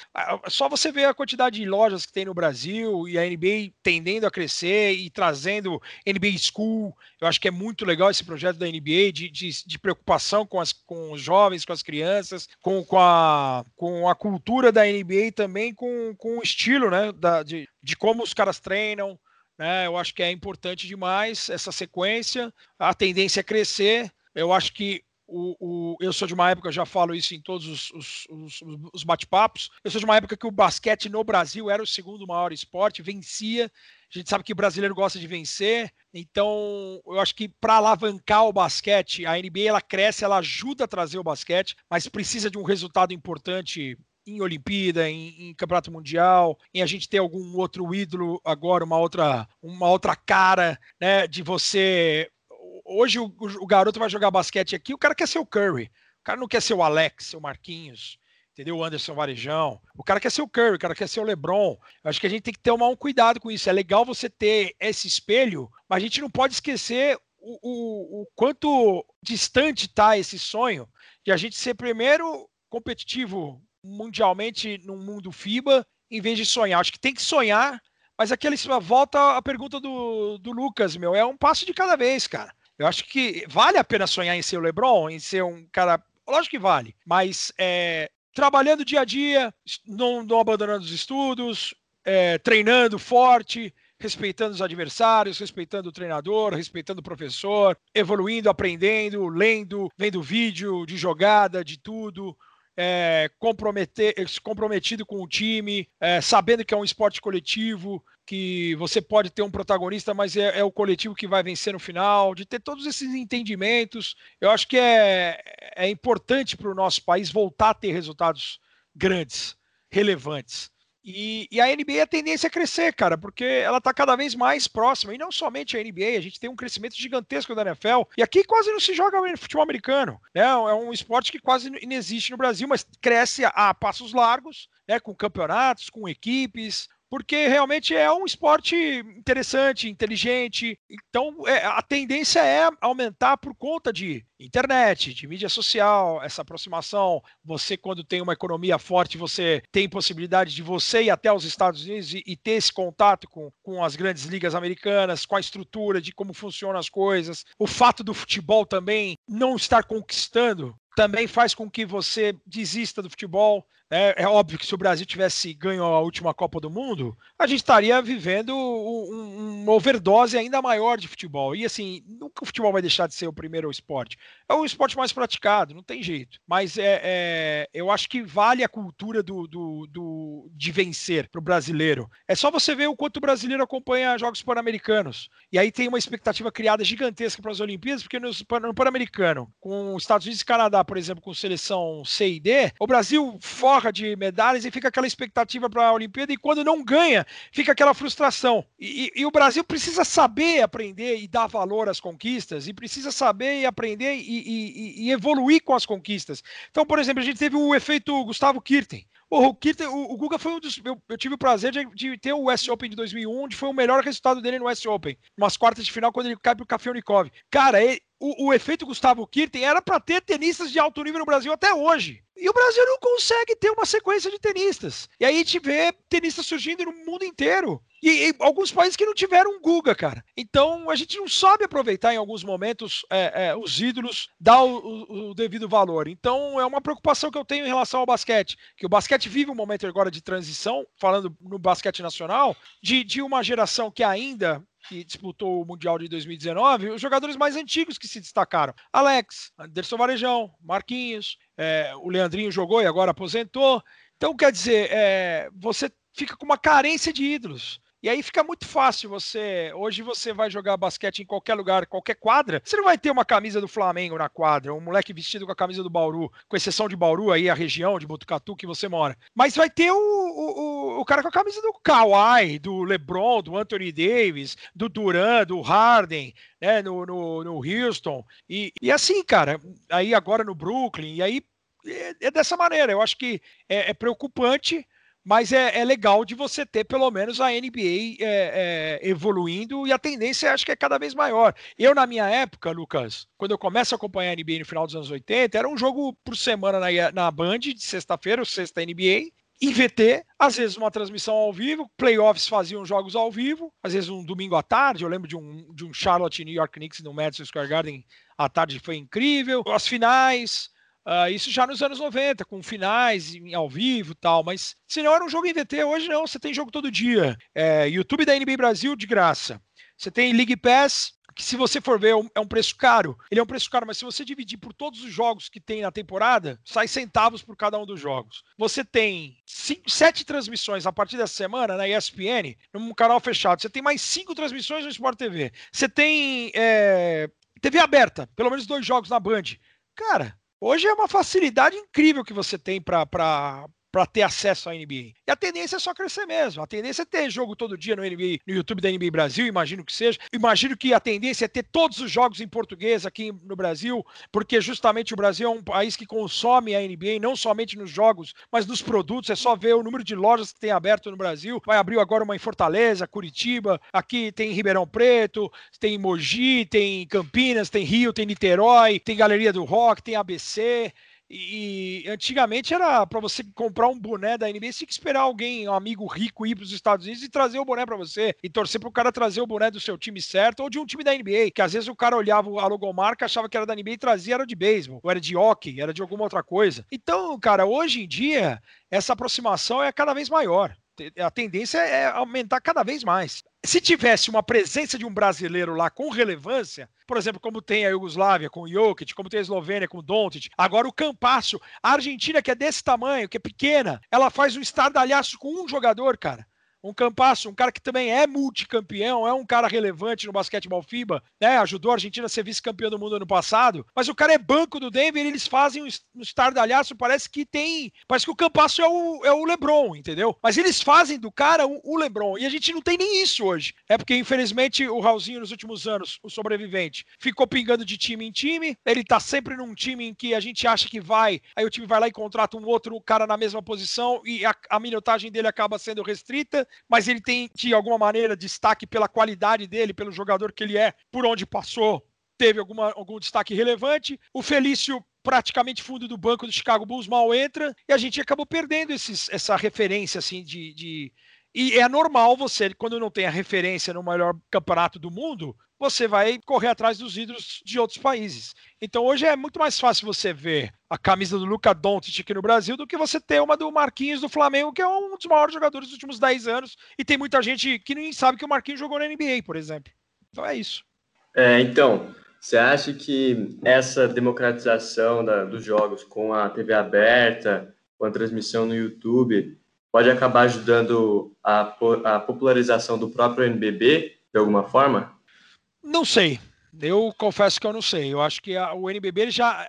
[SPEAKER 3] Só você ver a quantidade de lojas que tem no Brasil e a NBA tendendo a crescer e trazendo NBA School. Eu acho que é muito legal esse projeto da NBA de, de, de preocupação com, as, com os jovens, com as crianças, com, com, a, com a cultura da NBA também com, com o estilo né, da, de, de como os caras treinam. Né? Eu acho que é importante demais essa sequência. A tendência é crescer. Eu acho que o, o, eu sou de uma época, já falo isso em todos os, os, os, os bate-papos. Eu sou de uma época que o basquete no Brasil era o segundo maior esporte, vencia. A gente sabe que o brasileiro gosta de vencer, então eu acho que para alavancar o basquete, a NBA ela cresce, ela ajuda a trazer o basquete, mas precisa de um resultado importante em Olimpíada, em, em, Campeonato Mundial, em a gente ter algum outro ídolo agora, uma outra, uma outra cara, né, de você hoje o, o, garoto vai jogar basquete aqui, o cara quer ser o Curry. O cara não quer ser o Alex, o Marquinhos, entendeu? O Anderson Varejão. O cara quer ser o Curry, o cara quer ser o LeBron. Eu acho que a gente tem que ter um cuidado com isso. É legal você ter esse espelho, mas a gente não pode esquecer o, o, o quanto distante está esse sonho de a gente ser primeiro competitivo mundialmente no mundo FIBA, em vez de sonhar. Acho que tem que sonhar, mas aquele volta a pergunta do, do Lucas, meu, é um passo de cada vez, cara. Eu acho que vale a pena sonhar em ser o LeBron, em ser um cara. Lógico que vale, mas é, trabalhando dia a dia, não, não abandonando os estudos, é, treinando forte, respeitando os adversários, respeitando o treinador, respeitando o professor, evoluindo, aprendendo, lendo, vendo vídeo de jogada, de tudo, é, comprometido com o time, é, sabendo que é um esporte coletivo, que você pode ter um protagonista, mas é, é, o coletivo que vai vencer no final, de ter todos esses entendimentos. Eu acho que é, é importante para o nosso país voltar a ter resultados grandes, relevantes. E, e, a NBA a tendência é crescer, cara, porque ela está cada vez mais próxima. E não somente a NBA, a gente tem um crescimento gigantesco da NFL. E aqui quase não se joga futebol americano. Né? É um esporte que quase inexiste no Brasil, mas cresce a passos largos, né? com campeonatos, com equipes porque realmente é um esporte interessante, inteligente. Então, é, a tendência é aumentar por conta de internet, de mídia social, essa aproximação. Você, quando tem uma economia forte, você tem possibilidade de você ir até os Estados Unidos e, e ter esse contato com, com as grandes ligas americanas, com a estrutura de como funcionam as coisas. O fato do futebol também não estar conquistando também faz com que você desista do futebol. É, é, óbvio que se o Brasil tivesse ganho a última Copa do Mundo, a gente estaria vivendo um, uma overdose ainda maior de futebol. E assim, nunca o futebol vai deixar de ser o primeiro esporte. É o esporte mais praticado, não tem jeito. Mas é, é eu acho que vale a cultura do, do, do de vencer para o brasileiro. É só você ver o quanto o brasileiro acompanha jogos pan-americanos. E aí tem uma expectativa criada gigantesca para as Olimpíadas, porque no, no Pan-Americano, com os Estados Unidos e Canadá, por exemplo, com seleção C e D, o Brasil forra de medalhas e fica aquela expectativa para a Olimpíada, e quando não ganha, fica aquela frustração. E, e, e, o Brasil precisa saber aprender e dar valor às conquistas, e precisa saber e aprender e, e evoluir com as conquistas. Então, por exemplo, a gente teve o efeito Gustavo Kirten. O, Kirten, o, o Guga foi um dos. Eu, eu tive o prazer de, de, ter o US Open de 2001, onde foi o melhor resultado dele no US Open. Umas quartas de final, quando ele cai pro Kafelnikov. Cara, ele, o, o, efeito Gustavo Kirten era para ter tenistas de alto nível no Brasil até hoje. E o Brasil não consegue ter uma sequência de tenistas. E aí a gente vê tenistas surgindo no mundo inteiro. E, e alguns países que não tiveram Guga, cara. Então a gente não sabe aproveitar em alguns momentos é, é, os ídolos, dar o, o, o, devido valor. Então é uma preocupação que eu tenho em relação ao basquete. Que o basquete vive um momento agora de transição, falando no basquete nacional, de, de uma geração que ainda que disputou o Mundial de 2019, os jogadores mais antigos que se destacaram. Alex, Anderson Varejão, Marquinhos, é, o Leandrinho jogou e agora aposentou. Então, quer dizer, é, você fica com uma carência de ídolos. E aí fica muito fácil você. Hoje você vai jogar basquete em qualquer lugar, qualquer quadra. Você não vai ter uma camisa do Flamengo na quadra, um moleque vestido com a camisa do Bauru, com exceção de Bauru, aí a região de Botucatu que você mora. Mas vai ter o, o, o cara com a camisa do Kawhi, do LeBron, do Anthony Davis, do Duran, do Harden, né, no, no, no Houston. E, e assim, cara, aí agora no Brooklyn, e aí é, é dessa maneira. Eu acho que é, é preocupante mas é, é, legal de você ter pelo menos a NBA é, é, evoluindo e a tendência acho que é cada vez maior. Eu, na minha época, Lucas, quando eu começo a acompanhar a NBA no final dos anos 80, era um jogo por semana na, na Band, de sexta-feira, o sexta NBA, em VT, às vezes uma transmissão ao vivo, playoffs faziam jogos ao vivo, às vezes um domingo à tarde, eu lembro de um, de um Charlotte New York Knicks no Madison Square Garden à tarde foi incrível, as finais, Uh, isso já nos anos 90, com finais em, ao vivo tal, mas se não era um jogo em VT, hoje não, você tem jogo todo dia. É, YouTube da NBA Brasil de graça. Você tem League Pass, que se você for ver é um preço caro. Ele é um preço caro, mas se você dividir por todos os jogos que tem na temporada, sai centavos por cada um dos jogos. Você tem cinco, sete transmissões a partir dessa semana na ESPN, num canal fechado. Você tem mais cinco transmissões no Sport TV. Você tem é, TV aberta, pelo menos dois jogos na Band. Cara, Hoje é uma facilidade incrível que você tem para para ter acesso à NBA. E a tendência é só crescer mesmo. A tendência é ter jogo todo dia no NBA, no YouTube da NBA Brasil, imagino que seja. Imagino que a tendência é ter todos os jogos em português aqui no Brasil, porque justamente o Brasil é um país que consome a NBA, não somente nos jogos, mas nos produtos. É só ver o número de lojas que tem aberto no Brasil. Vai abrir agora uma em Fortaleza, Curitiba, aqui tem Ribeirão Preto, tem Mogi, tem Campinas, tem Rio, tem Niterói, tem Galeria do Rock, tem ABC. E, antigamente era para você comprar um boné da NBA, você tinha que esperar alguém, um amigo rico, ir para os Estados Unidos e trazer o boné para você. E torcer para o cara trazer o boné do seu time certo ou de um time da NBA. Que às vezes o cara olhava a logomarca, achava que era da NBA e trazia era de beisebol, ou era de hockey, era de alguma outra coisa. Então, cara, hoje em dia, essa aproximação é cada vez maior a tendência é aumentar cada vez mais. Se tivesse uma presença de um brasileiro lá com relevância, por exemplo, como tem a Iugoslávia com o Jokic, como tem a Eslovênia com o Doncic, agora o Campasso, a Argentina que é desse tamanho, que é pequena, ela faz um estardalhaço com um jogador, cara um Campasso, um cara que também é multicampeão, é um cara relevante no basquetebol FIBA, né? Ajudou a Argentina a ser vice-campeão do mundo ano passado, mas o cara é banco do Denver eles fazem um estardalhaço, parece que tem. Parece que o Campasso é o, é o Lebron, entendeu? Mas eles fazem do cara o, o Lebron. E a gente não tem nem isso hoje. É porque, infelizmente, o Raulzinho, nos últimos anos, o sobrevivente, ficou pingando de time em time. Ele tá sempre num time em que a gente acha que vai, aí o time vai lá e contrata um outro cara na mesma posição e a, a minutagem dele acaba sendo restrita mas ele tem, de alguma maneira, destaque pela qualidade dele, pelo jogador que ele é, por onde passou, teve alguma, algum destaque relevante. O Felício praticamente fundo do banco do Chicago Bulls mal entra e a gente acabou perdendo esses, essa referência assim de, de, e é normal você quando não tem a referência no maior campeonato do mundo você vai correr atrás dos ídolos de outros países. Então hoje é muito mais fácil você ver a camisa do Luca Doncic aqui no Brasil do que você ter uma do Marquinhos do Flamengo, que é um dos maiores jogadores dos últimos 10 anos, e tem muita gente que nem sabe que o Marquinhos jogou na NBA, por exemplo. Então é isso.
[SPEAKER 5] É, então, você acha que essa democratização da, dos jogos com a TV aberta, com a transmissão no YouTube, pode acabar ajudando a, a popularização do próprio NBB de alguma forma?
[SPEAKER 3] Não sei. Eu confesso que eu não sei. Eu acho que a, o NBB já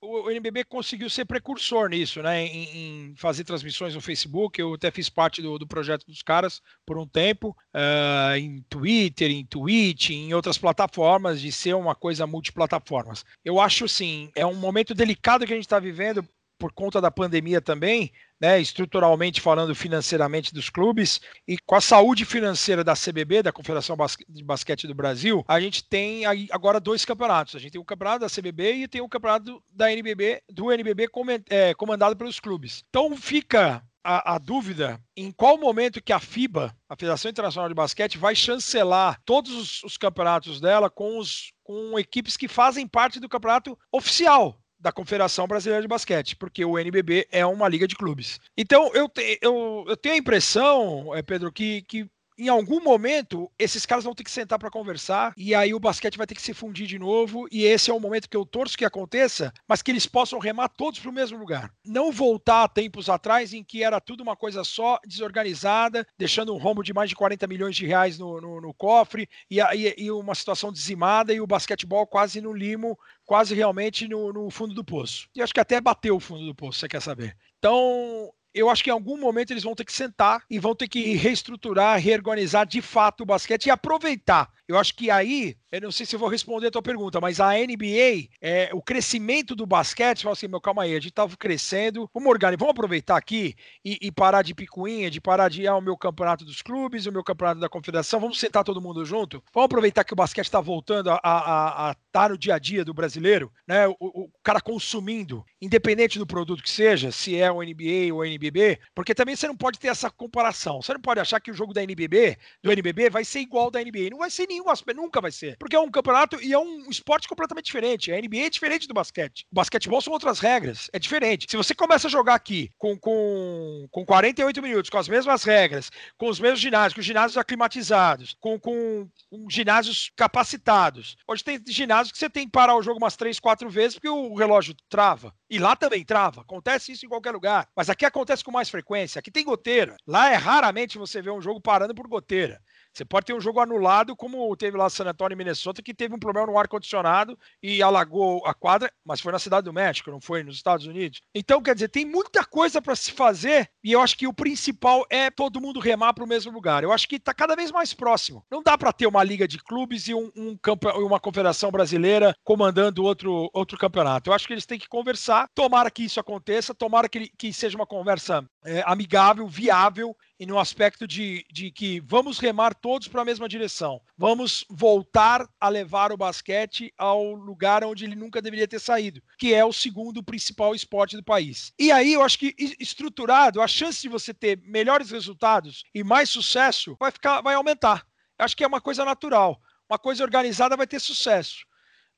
[SPEAKER 3] o NBB conseguiu ser precursor nisso, né? Em, em, fazer transmissões no Facebook. Eu até fiz parte do, do projeto dos caras por um tempo, uh, em Twitter, em Twitch, em outras plataformas, de ser uma coisa multiplataformas. Eu acho assim, é um momento delicado que a gente está vivendo por conta da pandemia também, né, estruturalmente falando financeiramente dos clubes, e com a saúde financeira da CBB, da Confederação de Basquete do Brasil, a gente tem agora dois campeonatos. A gente tem o campeonato da CBB e tem o campeonato da NBB, do NBB é, comandado pelos clubes. Então fica a, a, dúvida em qual momento que a FIBA, a Federação Internacional de Basquete, vai chancelar todos os, os campeonatos dela com, os, com equipes que fazem parte do campeonato oficial da Confederação Brasileira de Basquete, porque o NBB é uma liga de clubes. Então, eu, te, eu, eu tenho a impressão, é, Pedro, que, que em algum momento, esses caras vão ter que sentar para conversar e aí o basquete vai ter que se fundir de novo. E esse é o momento que eu torço que aconteça, mas que eles possam remar todos para o mesmo lugar. Não voltar a tempos atrás em que era tudo uma coisa só, desorganizada, deixando um rombo de mais de 40 milhões de reais no, no, no cofre e, e, e, uma situação dizimada e o basquetebol quase no limo, quase realmente no, no fundo do poço. E acho que até bateu o fundo do poço, você quer saber. Então, eu acho que em algum momento eles vão ter que sentar e vão ter que reestruturar, reorganizar de fato o basquete e aproveitar. Eu acho que aí, eu não sei se eu vou responder a tua pergunta, mas a NBA, é, o crescimento do basquete, fala assim, meu, calma aí, a gente estava crescendo, vamos organizar, vamos aproveitar aqui e, e, parar de picuinha, de parar de ir ao meu campeonato dos clubes, o meu campeonato da confederação, vamos sentar todo mundo junto, vamos aproveitar que o basquete está voltando a estar tá no dia a dia do brasileiro, né? O, o, cara consumindo, independente do produto que seja, se é o NBA ou o NBB, porque também você não pode ter essa comparação. Você não pode achar que o jogo da NBB, do NBB, vai ser igual ao da NBA. Não vai ser nenhum aspecto, nunca vai ser. Porque é um campeonato e é um esporte completamente diferente. A NBA é diferente do basquete. O basquetebol são outras regras, é diferente. Se você começa a jogar aqui com, com, com 48 minutos, com as mesmas regras, com os mesmos ginásios, com ginásios aclimatizados, com, com, com ginásios capacitados. Hoje tem ginásios que você tem que parar o jogo umas 3, 4 vezes porque o relógio trava. E lá também trava. Acontece isso em qualquer lugar. Mas aqui acontece com mais frequência. Aqui tem goteira. Lá é raramente você vê um jogo parando por goteira. Você pode ter um jogo anulado, como teve lá San Antonio e Minnesota, que teve um problema no ar-condicionado e alagou a quadra, mas foi na Cidade do México, não foi nos Estados Unidos. Então, quer dizer, tem muita coisa para se fazer e eu acho que o principal é todo mundo remar para o mesmo lugar. Eu acho que está cada vez mais próximo. Não dá para ter uma liga de clubes e um, um uma confederação brasileira comandando outro, outro campeonato. Eu acho que eles têm que conversar. Tomara que isso aconteça, tomara que, que seja uma conversa é, amigável, viável e no aspecto de, de que vamos remar todos para a mesma direção. Vamos voltar a levar o basquete ao lugar onde ele nunca deveria ter saído, que é o segundo principal esporte do país. E aí eu acho que estruturado, a chance de você ter melhores resultados e mais sucesso vai ficar, vai aumentar. Eu acho que é uma coisa natural. Uma coisa organizada vai ter sucesso.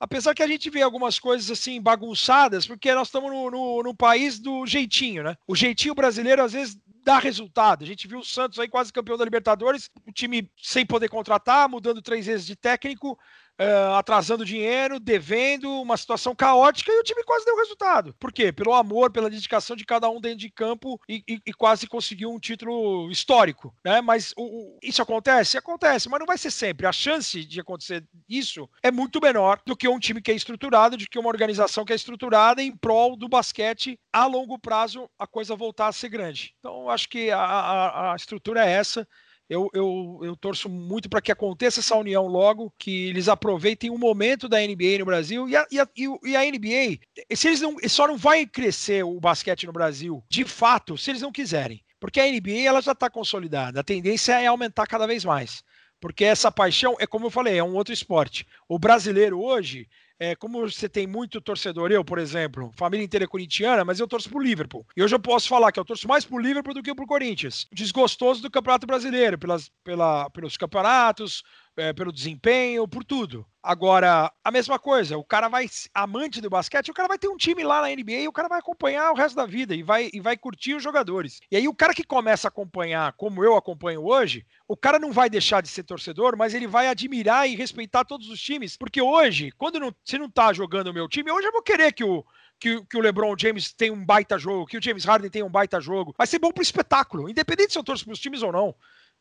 [SPEAKER 3] Apesar que a gente vê algumas coisas assim bagunçadas, porque nós estamos no, no, no, país do jeitinho, né? O jeitinho brasileiro às vezes dá resultado. A gente viu o Santos aí quase campeão da Libertadores, o time sem poder contratar, mudando três vezes de técnico, uh, atrasando dinheiro, devendo, uma situação caótica e o time quase deu resultado. Por quê? Pelo amor, pela dedicação de cada um dentro de campo e, e, e quase conseguiu um título histórico, né? Mas o, o, isso acontece? Acontece, mas não vai ser sempre. A chance de acontecer isso é muito menor do que um time que é estruturado, do que uma organização que é estruturada em prol do basquete a longo prazo a coisa voltar a ser grande. Então, acho que a, a, a estrutura é essa eu, eu, eu torço muito para que aconteça essa união logo, que eles aproveitem o momento da NBA no Brasil e a, e a, e a NBA, se eles não, só não vai crescer o basquete no Brasil, de fato, se eles não quiserem. Porque a NBA ela já está consolidada, a tendência é aumentar cada vez mais. Porque essa paixão, é como eu falei, é um outro esporte. O brasileiro hoje, é, como você tem muito torcedor, eu, por exemplo, família inteira é corintiana, mas eu torço pro Liverpool. E hoje eu posso falar que eu torço mais pro Liverpool do que pro Corinthians. Desgostoso do Campeonato Brasileiro, pelas, pela, pelos campeonatos, é, pelo desempenho, por tudo. Agora, a mesma coisa, o cara vai, amante do basquete, o cara vai ter um time lá na NBA e o cara vai acompanhar o resto da vida e vai, e vai curtir os jogadores. E aí, o cara que começa a acompanhar, como eu acompanho hoje, o cara não vai deixar de ser torcedor, mas ele vai admirar e respeitar todos os times. Porque hoje, quando não, você não tá jogando o meu time, hoje eu vou querer que o, que, que, o LeBron James tenha um baita jogo, que o James Harden tenha um baita jogo. Vai ser bom pro espetáculo, independente se eu torço pros times ou não.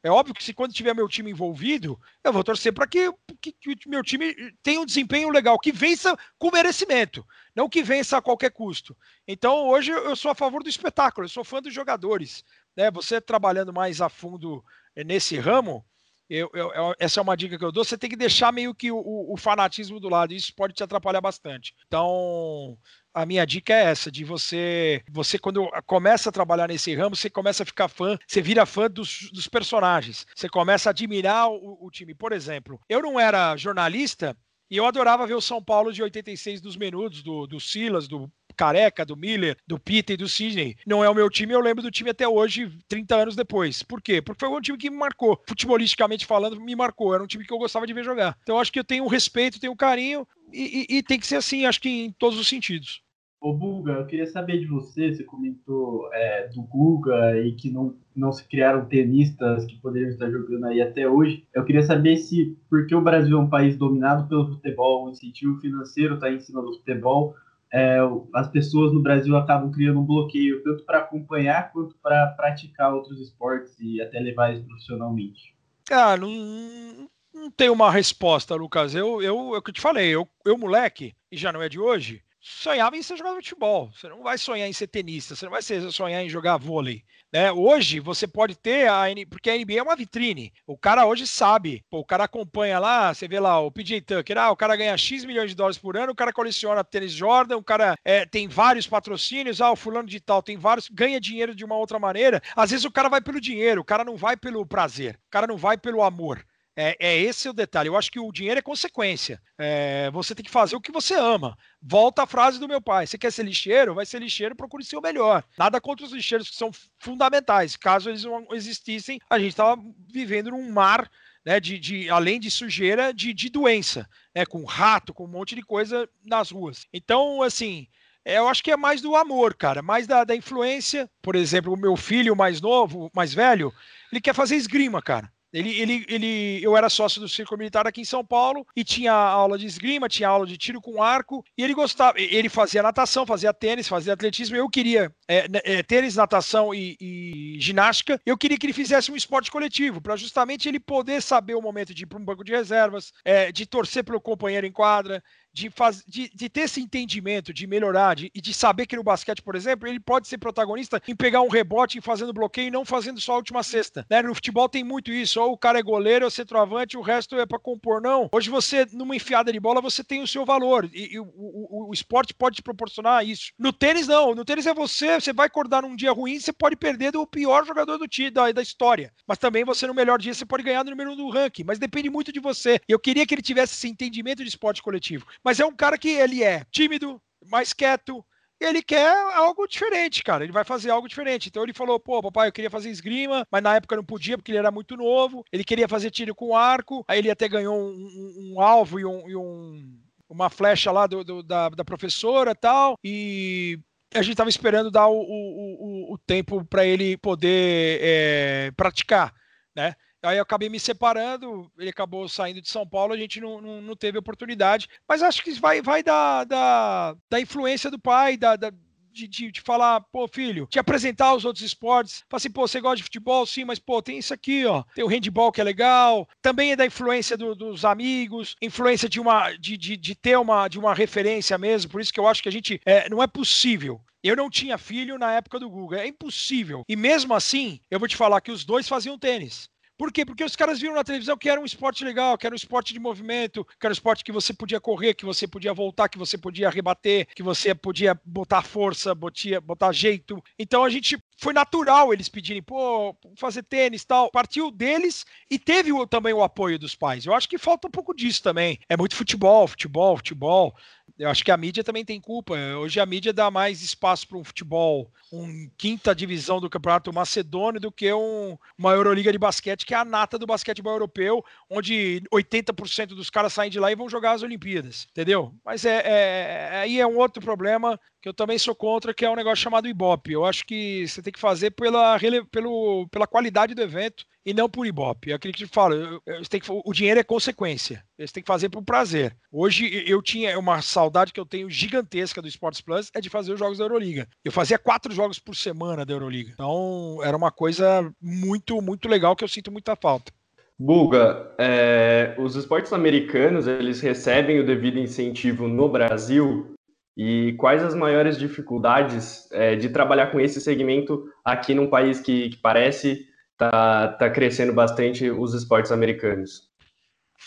[SPEAKER 3] É óbvio que se quando tiver meu time envolvido, eu vou torcer para que, que, que, o meu time tenha um desempenho legal, que vença com merecimento, não que vença a qualquer custo. Então, hoje eu sou a favor do espetáculo, eu sou fã dos jogadores. Né? Você trabalhando mais a fundo nesse ramo, eu, eu, essa é uma dica que eu dou. Você tem que deixar meio que o, o, fanatismo do lado. Isso pode te atrapalhar bastante. Então, a minha dica é essa: de você, você quando começa a trabalhar nesse ramo, você começa a ficar fã, você vira fã dos, dos personagens. Você começa a admirar o, o time. Por exemplo, eu não era jornalista. E eu adorava ver o São Paulo de 86 dos menudos, do, do Silas, do Careca, do Miller, do Peter e do Sidney. Não é o meu time, eu lembro do time até hoje, 30 anos depois. Por quê? Porque foi um time que me marcou. Futebolisticamente falando, me marcou. Era um time que eu gostava de ver jogar. Então acho que eu tenho um respeito, tenho um carinho e, e, e tem que ser assim, acho que em todos os sentidos.
[SPEAKER 4] Ô Buga, eu queria saber de você, você comentou é, do Guga e que não, não se criaram tenistas que poderiam estar jogando aí até hoje. Eu queria saber se, porque o Brasil é um país dominado pelo futebol, o incentivo financeiro está em cima do futebol, é, as pessoas no Brasil acabam criando um bloqueio, tanto para acompanhar quanto para praticar outros esportes e até levar eles profissionalmente?
[SPEAKER 3] Cara, não, não tem uma resposta, Lucas. Eu, eu, é que eu te falei, eu, eu, moleque, e já não é de hoje, sonhava em ser jogador de futebol. Você não vai sonhar em ser tenista, você não vai sonhar em jogar vôlei. Né? Hoje você pode ter a porque a NBA é uma vitrine. O cara hoje sabe, pô, o cara acompanha lá, você vê lá o PJ Tucker, ah, o cara ganha X milhões de dólares por ano, o cara coleciona tênis Jordan, o cara é, tem vários patrocínios, ah, o fulano de tal tem vários, ganha dinheiro de uma outra maneira. Às vezes o cara vai pelo dinheiro, o cara não vai pelo prazer, o cara não vai pelo amor. É, é, esse o detalhe. Eu acho que o dinheiro é consequência. É, você tem que fazer o que você ama. Volta a frase do meu pai: você quer ser lixeiro? Vai ser lixeiro, procure ser o melhor. Nada contra os lixeiros que são fundamentais. Caso eles não existissem, a gente estava vivendo num mar. Né, de, de, além de sujeira, de, de doença, né, com rato, com um monte de coisa nas ruas. Então, assim, é, eu acho que é mais do amor, cara, mais da, da influência. Por exemplo, o meu filho mais novo, mais velho, ele quer fazer esgrima, cara. Ele, ele, ele, eu era sócio do Círculo Militar aqui em São Paulo e tinha aula de esgrima, tinha aula de tiro com arco e ele gostava. Ele fazia natação, fazia tênis, fazia atletismo. Eu queria é, né, é, tênis, natação e, e, ginástica. Eu queria que ele fizesse um esporte coletivo para justamente ele poder saber o momento de ir para um banco de reservas, é, de torcer pelo companheiro em quadra, de, faz, de, de, ter esse entendimento, de melhorar, de, e de saber que no basquete, por exemplo, ele pode ser protagonista em pegar um rebote, em fazendo bloqueio e não fazendo só a última cesta. Né? No futebol tem muito isso, ou o cara é goleiro, ou centroavante, o resto é para compor, não. Hoje você, numa enfiada de bola, você tem o seu valor, e, e o, o, o, esporte pode te proporcionar isso. No tênis, não. No tênis é você, você vai acordar num dia ruim, você pode perder do pior jogador do time, da, da história. Mas também você, no melhor dia, você pode ganhar no número um do ranking, mas depende muito de você. E eu queria que ele tivesse esse entendimento de esporte coletivo. Mas é um cara que ele é tímido, mais quieto, ele quer algo diferente, cara. Ele vai fazer algo diferente. Então ele falou: pô, papai, eu queria fazer esgrima, mas na época não podia porque ele era muito novo. Ele queria fazer tiro com arco, aí ele até ganhou um, um, um alvo e, um, e um, uma flecha lá do, do, da, da professora tal. E a gente estava esperando dar o, o, o, o tempo para ele poder é, praticar, né? Aí eu acabei me separando, ele acabou saindo de São Paulo, a gente não, não, não teve oportunidade. Mas acho que vai, vai da, da, da influência do pai, da, da de, de, de, falar, pô, filho, te apresentar os outros esportes. Fala assim, pô, você gosta de futebol? Sim, mas, pô, tem isso aqui, ó. Tem o handball que é legal. Também é da influência do, dos amigos, influência de uma, de, de, de, ter uma, de uma referência mesmo. Por isso que eu acho que a gente, é, não é possível. Eu não tinha filho na época do Google, é impossível. E mesmo assim, eu vou te falar que os dois faziam tênis. Por quê? Porque os caras viram na televisão que era um esporte legal, que era um esporte de movimento, que era um esporte que você podia correr, que você podia voltar, que você podia rebater, que você podia botar força, botia, botar jeito. Então a gente foi natural eles pedirem, pô, fazer tênis tal. Partiu deles e teve também o apoio dos pais. Eu acho que falta um pouco disso também. É muito futebol, futebol, futebol. Eu acho que a mídia também tem culpa. Hoje a mídia dá mais espaço para um futebol, um quinta divisão do campeonato macedônio do que um, uma Euroliga de basquete, que é a nata do basquetebol europeu, onde 80% dos caras saem de lá e vão jogar as Olimpíadas, entendeu? Mas é, é, aí é um outro problema que eu também sou contra, que é um negócio chamado Ibope. Eu acho que você tem que fazer pela, pelo, pela qualidade do evento e não por Ibope. É aquilo que eu falo, tem que, o dinheiro é consequência. Você tem que fazer por prazer. Hoje eu tinha uma saudade que eu tenho gigantesca do Sports Plus, é de fazer os jogos da Euroliga. Eu fazia quatro jogos por semana da Euroliga. Então era uma coisa muito, muito legal que eu sinto muita falta.
[SPEAKER 2] Buga, é, os esportes americanos eles recebem o devido incentivo no Brasil e quais as maiores dificuldades é, de trabalhar com esse segmento aqui num país que, que parece tá, tá crescendo bastante os esportes americanos?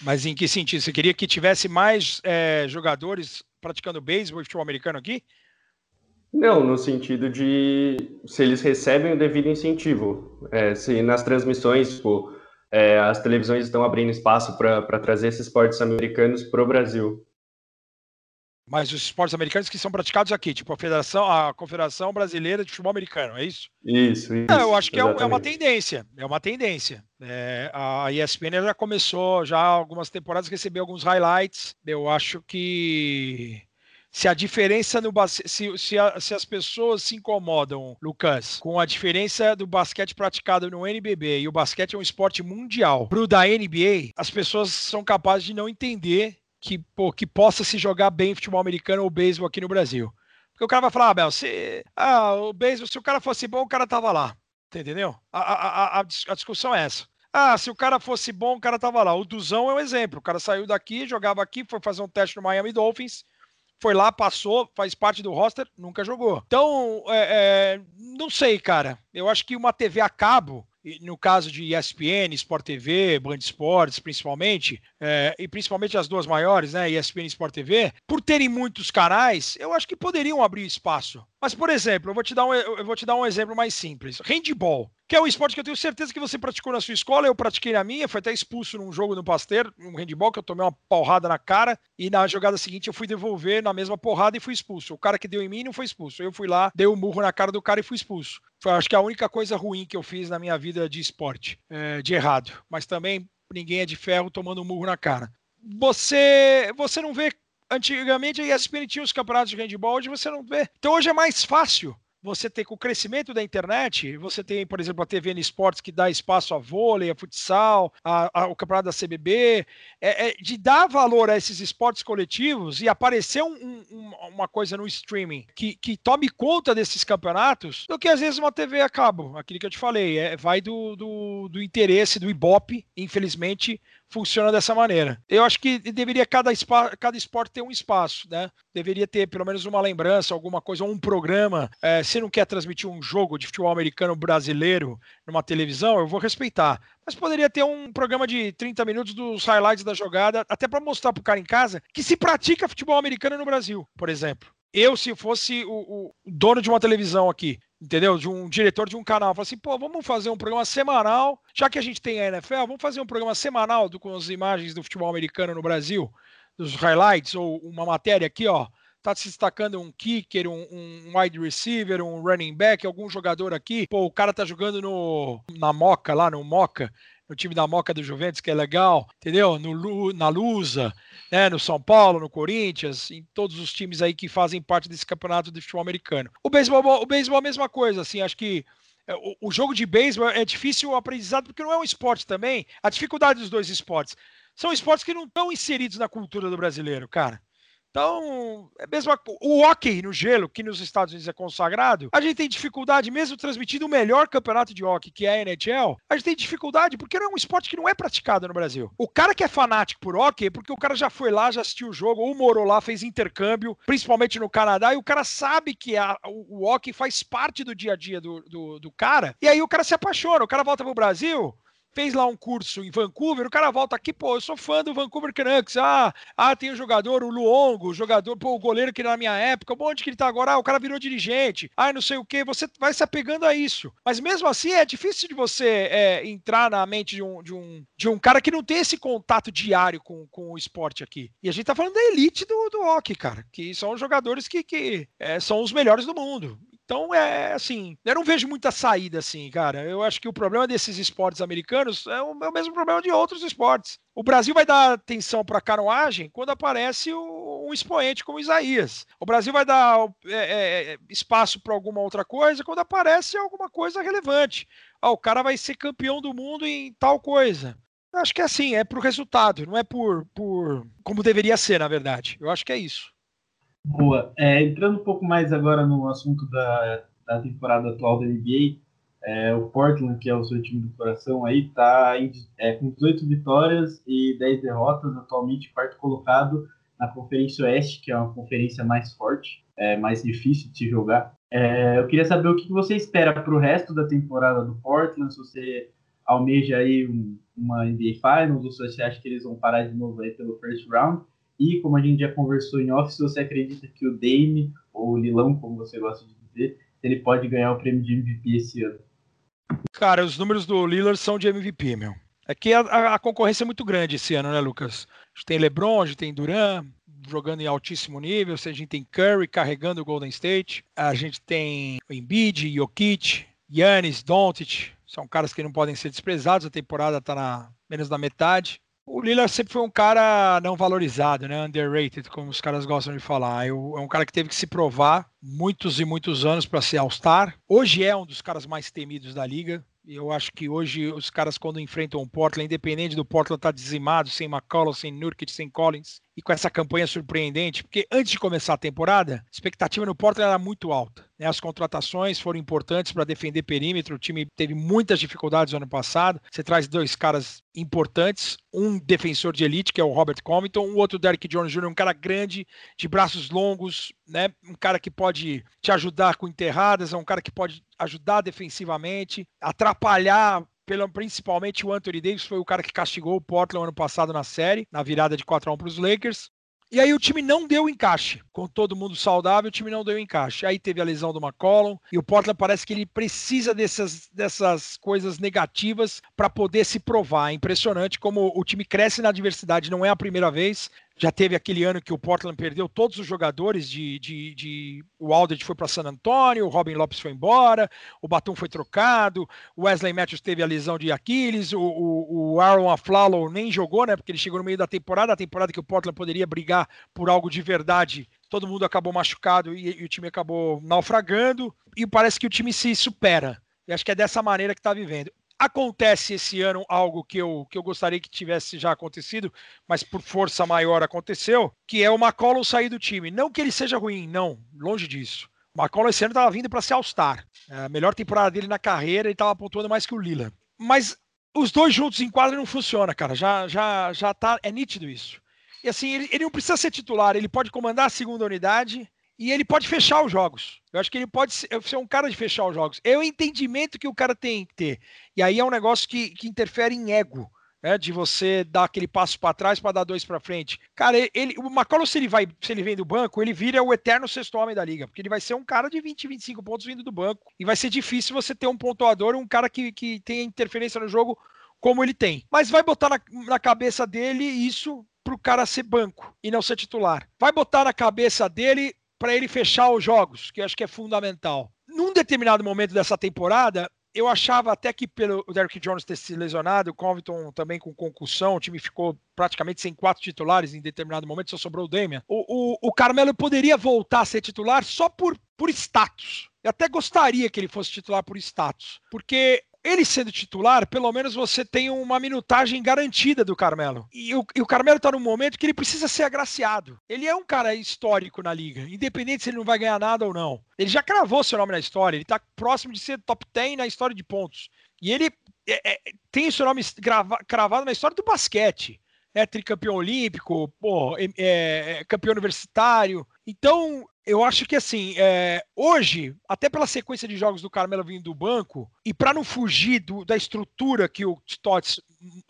[SPEAKER 3] Mas em que sentido? Você queria que tivesse mais é, jogadores praticando beisebol e futebol americano aqui?
[SPEAKER 2] Não, no sentido de se eles recebem o devido incentivo. É, se nas transmissões, tipo, é, as televisões estão abrindo espaço para trazer esses esportes americanos para o Brasil.
[SPEAKER 3] Mas os esportes americanos que são praticados aqui, tipo a Federação, a Confederação Brasileira de Futebol Americano, é isso?
[SPEAKER 2] Isso, isso.
[SPEAKER 3] É, eu acho que é, é, uma tendência, é uma tendência. É, a ESPN já começou já algumas temporadas receber alguns highlights. Eu acho que se a diferença no se, se, a, se, as pessoas se incomodam, Lucas, com a diferença do basquete praticado no NBB e o basquete é um esporte mundial pro da NBA, as pessoas são capazes de não entender que, pô, que possa se jogar bem futebol americano ou beisebol aqui no Brasil. Porque o cara vai falar, ah, Bel, se, ah, o beisebol, se o cara fosse bom, o cara tava lá. Entendeu? A, a, a, a discussão é essa. Ah, se o cara fosse bom, o cara tava lá. O Duzão é um exemplo. O cara saiu daqui, jogava aqui, foi fazer um teste no Miami Dolphins, foi lá, passou, faz parte do roster, nunca jogou. Então, é, é, não sei, cara. Eu acho que uma TV a cabo, no caso de ESPN, Sport TV, Band Esportes, principalmente, é, e principalmente as duas maiores, né, ESPN e Sport TV, por terem muitos canais, eu acho que poderiam abrir espaço. Mas, por exemplo, eu vou te dar um, eu vou te dar um exemplo mais simples. Handball, que é um esporte que eu tenho certeza que você praticou na sua escola, eu pratiquei na minha, foi até expulso num jogo no Pasteur, um handball, que eu tomei uma porrada na cara, e na jogada seguinte eu fui devolver na mesma porrada e fui expulso. O cara que deu em mim não foi expulso. Eu fui lá, dei um murro na cara do cara e fui expulso. Foi, acho que a única coisa ruim que eu fiz na minha vida de esporte, é, de errado. Mas também ninguém é de ferro tomando um murro na cara. Você, você não vê antigamente a ESPN tinha os campeonatos de handball, hoje você não vê. Então hoje é mais fácil você tem com o crescimento da internet, você tem, por exemplo, a TV N Esportes que dá espaço a vôlei, a futsal, a, a, o campeonato da CBB, é, é, de dar valor a esses esportes coletivos e aparecer um, um, uma coisa no streaming que, que tome conta desses campeonatos, do que às vezes uma TV a cabo. Aquilo que eu te falei, é, vai do, do, do interesse do Ibope, infelizmente, funciona dessa maneira. Eu acho que deveria cada, cada esporte ter um espaço, né? Deveria ter pelo menos uma lembrança, alguma coisa, um programa. É, se não quer transmitir um jogo de futebol americano brasileiro numa televisão, eu vou respeitar. Mas poderia ter um programa de 30 minutos dos highlights da jogada, até para mostrar para o cara em casa que se pratica futebol americano no Brasil, por exemplo. Eu, se fosse o, o dono de uma televisão aqui, entendeu? De um diretor de um canal. Fala assim, pô, vamos fazer um programa semanal, já que a gente tem a NFL, vamos fazer um programa semanal do, com as imagens do futebol americano no Brasil, dos highlights, ou uma matéria aqui, ó. Tá se destacando um kicker, um, um wide receiver, um running back, algum jogador aqui. Pô, o cara tá jogando no, na Moca, lá no Moca, no time da Moca do Juventus, que é legal, entendeu? No, na Lusa, né, no São Paulo, no Corinthians, em todos os times aí que fazem parte desse campeonato de futebol americano. O beisebol, o beisebol é a mesma coisa, assim, acho que é, o, o jogo de beisebol é difícil o aprendizado porque não é um esporte também. A dificuldade dos dois esportes são esportes que não estão inseridos na cultura do brasileiro, cara. Então, é mesmo o hockey no gelo, que nos Estados Unidos é consagrado, a gente tem dificuldade, mesmo transmitindo o melhor campeonato de hockey, que é a NHL, a gente tem dificuldade porque não é um esporte que não é praticado no Brasil. O cara que é fanático por hockey é porque o cara já foi lá, já assistiu o jogo, ou morou lá, fez intercâmbio, principalmente no Canadá, e o cara sabe que a, o, o hockey faz parte do dia a dia do, do, do cara, e aí o cara se apaixona, o cara volta pro Brasil, fez lá um curso em Vancouver, o cara volta aqui, pô, eu sou fã do Vancouver Canucks. Ah, ah tem o jogador, o Luongo, o jogador, pô, o goleiro que na minha época, onde que ele tá agora? Ah, o cara virou dirigente. Ah, não sei o que. Você vai se apegando a isso. Mas mesmo assim, é difícil de você é, entrar na mente de um, de, um, de um cara que não tem esse contato diário com, com o esporte aqui. E a gente tá falando da elite do, do hockey, cara, que são jogadores que, que é, são os melhores do mundo. Então, é assim, eu não vejo muita saída assim, cara. Eu acho que o problema desses esportes americanos é o, é o mesmo problema de outros esportes. O Brasil vai dar atenção para a canoagem quando aparece um expoente como Isaías. O Brasil vai dar é, é, é espaço para alguma outra coisa quando aparece alguma coisa relevante. Ah, o cara vai ser campeão do mundo em tal coisa. Eu acho que é assim, é pro resultado, não é por, por como deveria ser, na verdade. Eu acho que é isso.
[SPEAKER 4] Boa. É, entrando um pouco mais agora no assunto da, da temporada atual da NBA, é, o Portland, que é o seu time do coração aí, está é, com 18 vitórias e 10 derrotas, atualmente quarto colocado na Conferência Oeste, que é uma conferência mais forte, é, mais difícil de se jogar. É, eu queria saber o que você espera para o resto da temporada do Portland, se você almeja aí um, uma NBA Finals, ou se você acha que eles vão parar de novo aí pelo first round, e como a gente já conversou em off, se você acredita que o Dame, ou o Lilão, como você gosta de dizer, ele pode ganhar o prêmio de MVP esse ano.
[SPEAKER 3] Cara, os números do Lillard são de MVP, meu. É que a, a, concorrência é muito grande esse ano, né, Lucas? A gente tem LeBron, a gente tem Duran jogando em altíssimo nível, a gente tem Curry carregando o Golden State, a gente tem o Embiid, Jokic, Yannis, Doncic, são caras que não podem ser desprezados, a temporada está na menos da metade. O Lillard sempre foi um cara não valorizado, né? Underrated, como os caras gostam de falar. é um cara que teve que se provar muitos e muitos anos para ser All-Star. Hoje é um dos caras mais temidos da liga. Eu acho que hoje os caras, quando enfrentam o Portland, independente do Portland estar tá dizimado, sem McCollum, sem Nurkic, sem Collins, e com essa campanha surpreendente, porque antes de começar a temporada, a expectativa no Portland era muito alta. Né? As contratações foram importantes para defender perímetro, o time teve muitas dificuldades no ano passado. Você traz dois caras importantes, um defensor de elite, que é o Robert Covington, um outro Derek Jones Jr., um cara grande, de braços longos, né? um cara que pode te ajudar com enterradas, é um cara que pode ajudar defensivamente, atrapalhar pelo, principalmente o Anthony Davis foi o cara que castigou o Portland ano passado na série, na virada de 4 a 1 para os Lakers. E aí o time não deu encaixe. Com todo mundo saudável, o time não deu encaixe. Aí teve a lesão do McCollum e o Portland parece que ele precisa dessas, dessas coisas negativas para poder se provar. É impressionante como o time cresce na adversidade, não é a primeira vez. Já teve aquele ano que o Portland perdeu todos os jogadores de. de, de... o Aldridge foi para San Antonio, o Robin Lopes foi embora, o Batum foi trocado, o Wesley Matthews teve a lesão de Aquiles, o, o, o Aaron Aflalo nem jogou, né? Porque ele chegou no meio da temporada, a temporada que o Portland poderia brigar por algo de verdade. Todo mundo acabou machucado e, e o time acabou naufragando. E parece que o time se supera. E acho que é dessa maneira que está vivendo. Acontece esse ano algo que eu, que eu gostaria que tivesse já acontecido, mas por força maior aconteceu, que é o McCollum sair do time. Não que ele seja ruim, não, longe disso. O McCollum esse ano estava vindo para ser All-Star. É a melhor temporada dele na carreira, ele estava pontuando mais que o Lila. Mas os dois juntos em quadra não funciona, cara. Já, já, já tá, é nítido isso. E assim, ele, ele não precisa ser titular, ele pode comandar a segunda unidade, e ele pode fechar os jogos. Eu acho que ele pode ser, um cara de fechar os jogos. É o entendimento que o cara tem que ter. E aí é um negócio que, que interfere em ego. Né, de você dar aquele passo para trás para dar dois para frente. Cara, ele, o McCollum, se ele vai, se ele vem do banco, ele vira o eterno sexto homem da liga, porque ele vai ser um cara de 20, 25 pontos vindo do banco. E vai ser difícil você ter um pontuador, um cara que, que tenha interferência no jogo como ele tem. Mas vai botar na, na cabeça dele isso pro cara ser banco e não ser titular. Vai botar na cabeça dele para ele fechar os jogos, que eu acho que é fundamental. Num determinado momento dessa temporada, eu achava até que pelo Derrick Jones ter se lesionado, o Covington também com concussão, o time ficou praticamente sem quatro titulares em determinado momento, só sobrou o Damian. O, o, o Carmelo poderia voltar a ser titular só por, por status. Eu até gostaria que ele fosse titular por status, porque ele sendo titular, pelo menos você tem uma minutagem garantida do Carmelo. E o, e o Carmelo está num momento que ele precisa ser agraciado. Ele é um cara histórico na liga, independente se ele não vai ganhar nada ou não. Ele já cravou seu nome na história, ele está próximo de ser top 10 na história de pontos. E ele é, é, tem seu nome grava, cravado na história do basquete. É tricampeão olímpico, pô, é, é, campeão universitário. Então, Eu acho que assim, é, hoje, até pela sequência de jogos do Carmelo vindo do banco, e para não fugir do, da estrutura que o Stotts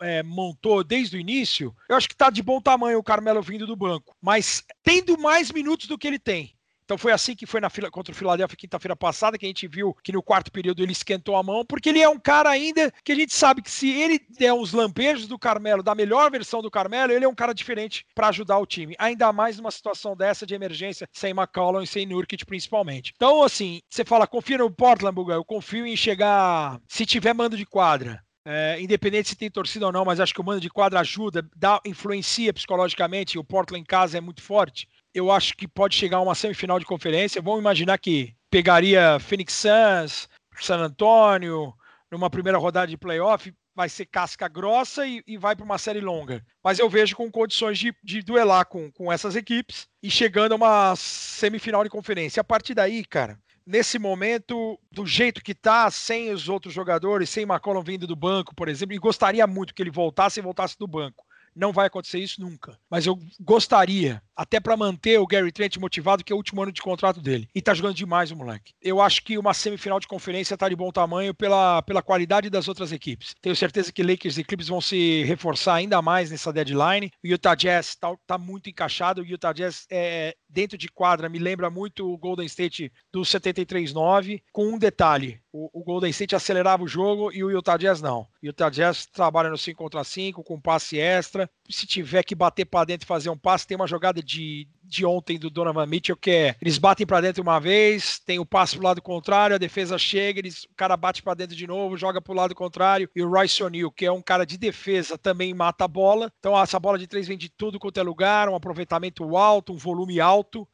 [SPEAKER 3] é, montou desde o início, eu acho que está de bom tamanho o Carmelo vindo do banco. Mas tendo mais minutos do que ele tem. Então foi assim que foi na fila contra o Philadelphia quinta-feira passada, que a gente viu que no quarto período ele esquentou a mão, porque ele é um cara ainda que a gente sabe que se ele der uns lampejos do Carmelo, da melhor versão do Carmelo, ele é um cara diferente para ajudar o time. Ainda mais numa situação dessa de emergência, sem McCollum e sem Nurkic principalmente. Então, assim, você fala, confia no Portland, Buga, eu confio em chegar, se tiver mando de quadra, é, independente se tem torcida ou não, mas acho que o mando de quadra ajuda, dá, influencia psicologicamente. O Portland em casa é muito forte eu acho que pode chegar a uma semifinal de conferência. Vamos imaginar que pegaria Phoenix Suns, San Antonio, numa primeira rodada de playoff, vai ser casca grossa e, e vai para uma série longa. Mas eu vejo com condições de, de duelar com, com essas equipes e chegando a uma semifinal de conferência. A partir daí, cara, nesse momento, do jeito que tá, sem os outros jogadores, sem McCollum vindo do banco, por exemplo, e gostaria muito que ele voltasse e voltasse do banco. Não vai acontecer isso nunca. Mas eu gostaria, até para manter o Gary Trent motivado, que é o último ano de contrato dele. E tá jogando demais o moleque. Eu acho que uma semifinal de conferência tá de bom tamanho pela, pela qualidade das outras equipes. Tenho certeza que Lakers e Clippers vão se reforçar ainda mais nessa deadline. O Utah Jazz tá, tá muito encaixado. O Utah Jazz é, dentro de quadra me lembra muito o Golden State do 73-9, com um detalhe. O, o, Golden State acelerava o jogo e o Utah Jazz não. O Utah Jazz trabalha no 5 contra 5, com passe extra. Se tiver que bater para dentro e fazer um passe, tem uma jogada de, de ontem do Donovan Mitchell que é, eles batem para dentro uma vez, tem o passe pro lado contrário, a defesa chega, eles, o cara bate para dentro de novo, joga pro lado contrário, e o Royce O'Neal, que é um cara de defesa, também mata a bola. Então essa bola de três vem de tudo quanto é lugar, um aproveitamento alto, um volume alto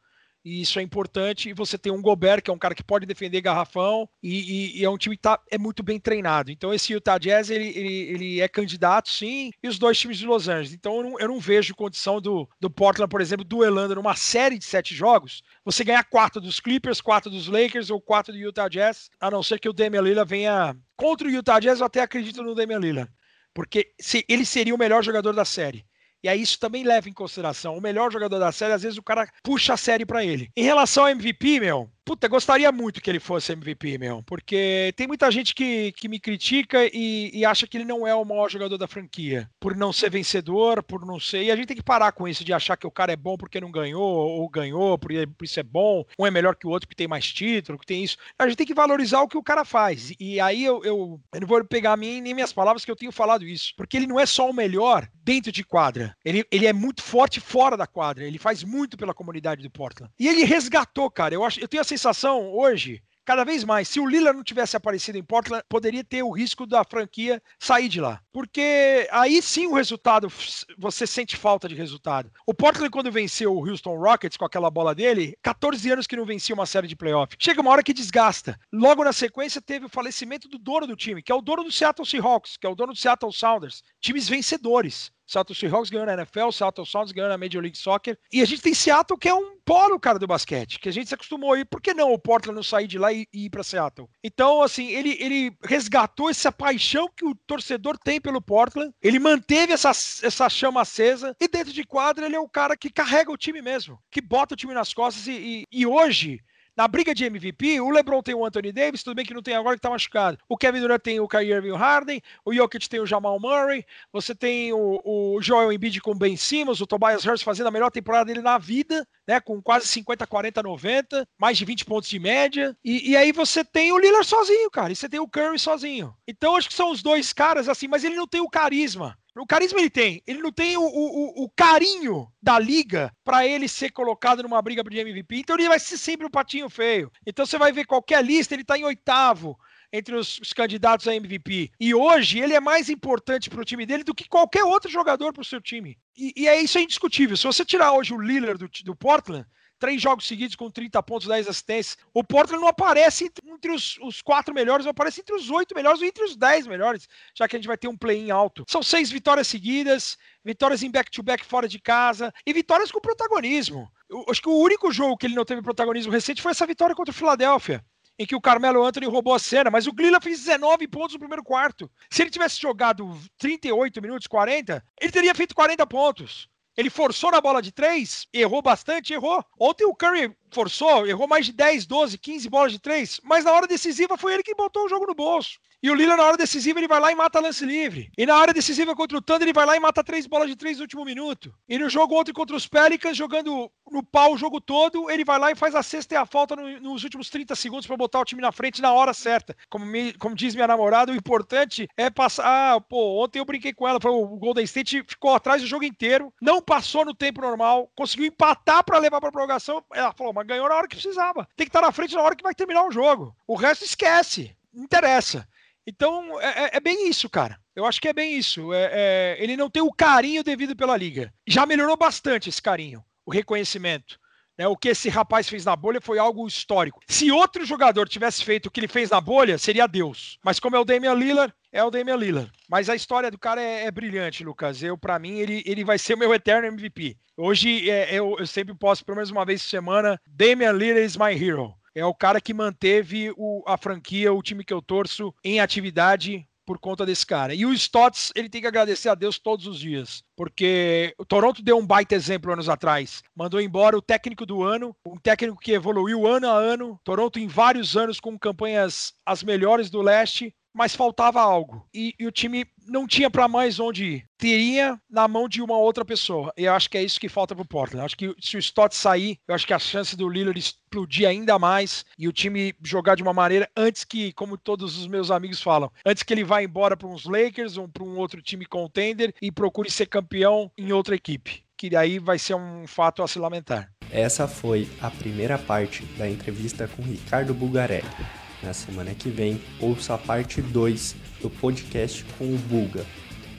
[SPEAKER 3] e isso é importante. E você tem um Gobert, que é um cara que pode defender garrafão, e, e, e é um time que tá, é muito bem treinado. Então, esse Utah Jazz, ele, ele, ele, é candidato, sim, e os dois times de Los Angeles. Então, eu não, eu não vejo condição do, do Portland, por exemplo, duelando numa série de sete jogos, você ganhar quatro dos Clippers, quatro dos Lakers ou quatro do Utah Jazz, a não ser que o Damian Lillard venha contra o Utah Jazz, eu até acredito no Damian Lillard. Porque se, ele seria o melhor jogador da série. E aí isso também leva em consideração. O melhor jogador da série, às vezes o cara puxa a série para ele. Em relação ao MVP, meu, Puta, gostaria muito que ele fosse MVP, meu. Porque tem muita gente que, que me critica e, e, acha que ele não é o maior jogador da franquia. Por não ser vencedor, por não ser. E a gente tem que parar com isso de achar que o cara é bom porque não ganhou, ou ganhou, por, por isso é bom. Um é melhor que o outro que tem mais título, que tem isso. A gente tem que valorizar o que o cara faz. E aí eu, eu, eu não vou pegar mim nem minhas palavras que eu tenho falado isso. Porque ele não é só o melhor dentro de quadra. Ele, ele é muito forte fora da quadra. Ele faz muito pela comunidade do Portland. E ele resgatou, cara. Eu, acho, eu tenho a sensação hoje cada vez mais. Se o Lillard não tivesse aparecido em Portland, poderia ter o risco da franquia sair de lá. Porque aí sim o resultado, você sente falta de resultado. O Portland, quando venceu o Houston Rockets com aquela bola dele, 14 anos que não vencia uma série de playoff. Chega uma hora que desgasta. Logo na sequência, teve o falecimento do dono do time, que é o dono do Seattle Seahawks, que é o dono do Seattle Sounders. Times vencedores. Seattle Seahawks ganhou na NFL, Seattle Sounders ganhou na Major League Soccer. E a gente tem Seattle que é um polo, cara, do basquete, que a gente se acostumou a ir. Por que não o Portland não sair de lá e, e ir para Seattle? Então, assim, ele, ele resgatou essa paixão que o torcedor tem pelo Portland. Ele manteve essa, essa chama acesa. E dentro de quadra, ele é o cara que carrega o time mesmo, que bota o time nas costas. e, e, e hoje na briga de MVP, o LeBron tem o Anthony Davis, tudo bem que não tem agora que tá machucado. O Kevin Durant tem o Kyrie Irving Harden, o Jokic tem o Jamal Murray, você tem o, o Joel Embiid com o Ben Simmons, o Tobias Harris fazendo a melhor temporada dele na vida, né, com quase 50, 40, 90, mais de 20 pontos de média. E, e aí você tem o Lillard sozinho, cara, e você tem o Curry sozinho. Então acho que são os dois caras assim, mas ele não tem o carisma o carisma ele tem, ele não tem o, o, o carinho da liga para ele ser colocado numa briga de MVP. Então ele vai ser sempre um patinho feio. Então você vai ver qualquer lista, ele está em oitavo entre os, os, candidatos a MVP. E hoje ele é mais importante para o time dele do que qualquer outro jogador para o seu time. E, e, é isso é indiscutível. Se você tirar hoje o Lillard do, do Portland, três jogos seguidos com 30 pontos, 10 assistências. O Portland não aparece entre os, os quatro melhores, não aparece entre os oito melhores ou entre os dez melhores, já que a gente vai ter um play-in alto. São seis vitórias seguidas, vitórias em back-to-back -back fora de casa e vitórias com protagonismo. Eu, acho que o único jogo que ele não teve protagonismo recente foi essa vitória contra o Philadelphia em que o Carmelo Anthony roubou a cena, mas o Glila fez 19 pontos no primeiro quarto. Se ele tivesse jogado 38 minutos, 40, ele teria feito 40 pontos. Ele forçou na bola de três, errou bastante, errou. Ontem o Curry forçou, errou mais de 10, 12, 15 bolas de três, mas na hora decisiva foi ele que botou o jogo no bolso. E o Lillard, na hora decisiva, ele vai lá e mata lance livre. E na hora decisiva contra o Thunder, ele vai lá e mata três bolas de três no último minuto. E no jogo ontem contra os Pelicans, jogando no pau o jogo todo, ele vai lá e faz a sexta e a falta no, nos últimos 30 segundos para botar o time na frente na hora certa. Como, me, como diz minha namorada, o importante é passar. Ah, pô, ontem eu brinquei com ela, falou, o Golden State ficou atrás o jogo inteiro, não passou no tempo normal, conseguiu empatar para levar para prorrogação. Ela falou, mas ganhou na hora que precisava. Tem que estar na frente na hora que vai terminar o jogo. O resto esquece. Não interessa. Então, é, é, é, bem isso, cara. Eu acho que é bem isso. É, é, ele não tem o carinho devido pela liga. Já melhorou bastante esse carinho, o reconhecimento. Né? O que esse rapaz fez na bolha foi algo histórico. Se outro jogador tivesse feito o que ele fez na bolha, seria Deus. Mas como é o Damian Lillard, é o Damian Lillard. Mas a história do cara é, é brilhante, Lucas. Eu, para mim, ele, ele vai ser o meu eterno MVP. Hoje, é, eu, eu sempre posso, pelo menos uma vez por semana, Damian Lillard is my hero é o cara que manteve o, a franquia, o time que eu torço, em atividade por conta desse cara. E o Stotts, ele tem que agradecer a Deus todos os dias, porque o Toronto deu um baita exemplo anos atrás. Mandou embora o técnico do ano, um técnico que evoluiu ano a ano. Toronto em vários anos com campanhas as melhores do leste, mas faltava algo. E, e o time não tinha para mais onde ir. Teria na mão de uma outra pessoa. E eu acho que é isso que falta pro Portland. Eu acho que se o Stott sair, eu acho que a chance do Lillard explodir ainda mais e o time jogar de uma maneira antes que, como todos os meus amigos falam, antes que ele vá embora para uns Lakers ou para um outro time contender e procure ser campeão em outra equipe. Que aí vai ser um fato a se lamentar.
[SPEAKER 6] Essa foi a primeira parte da entrevista com Ricardo Bugarelli. Na semana que vem, ouça a parte 2 do podcast com o Bulga.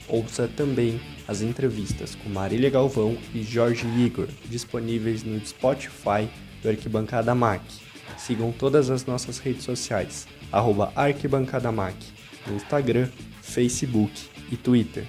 [SPEAKER 6] Ouça também as entrevistas com Marília Galvão e Jorge Igor, disponíveis no Spotify do Arquibancada Mac. Sigam todas as nossas redes sociais, arroba Arquibancada Mac, no Instagram, Facebook e Twitter.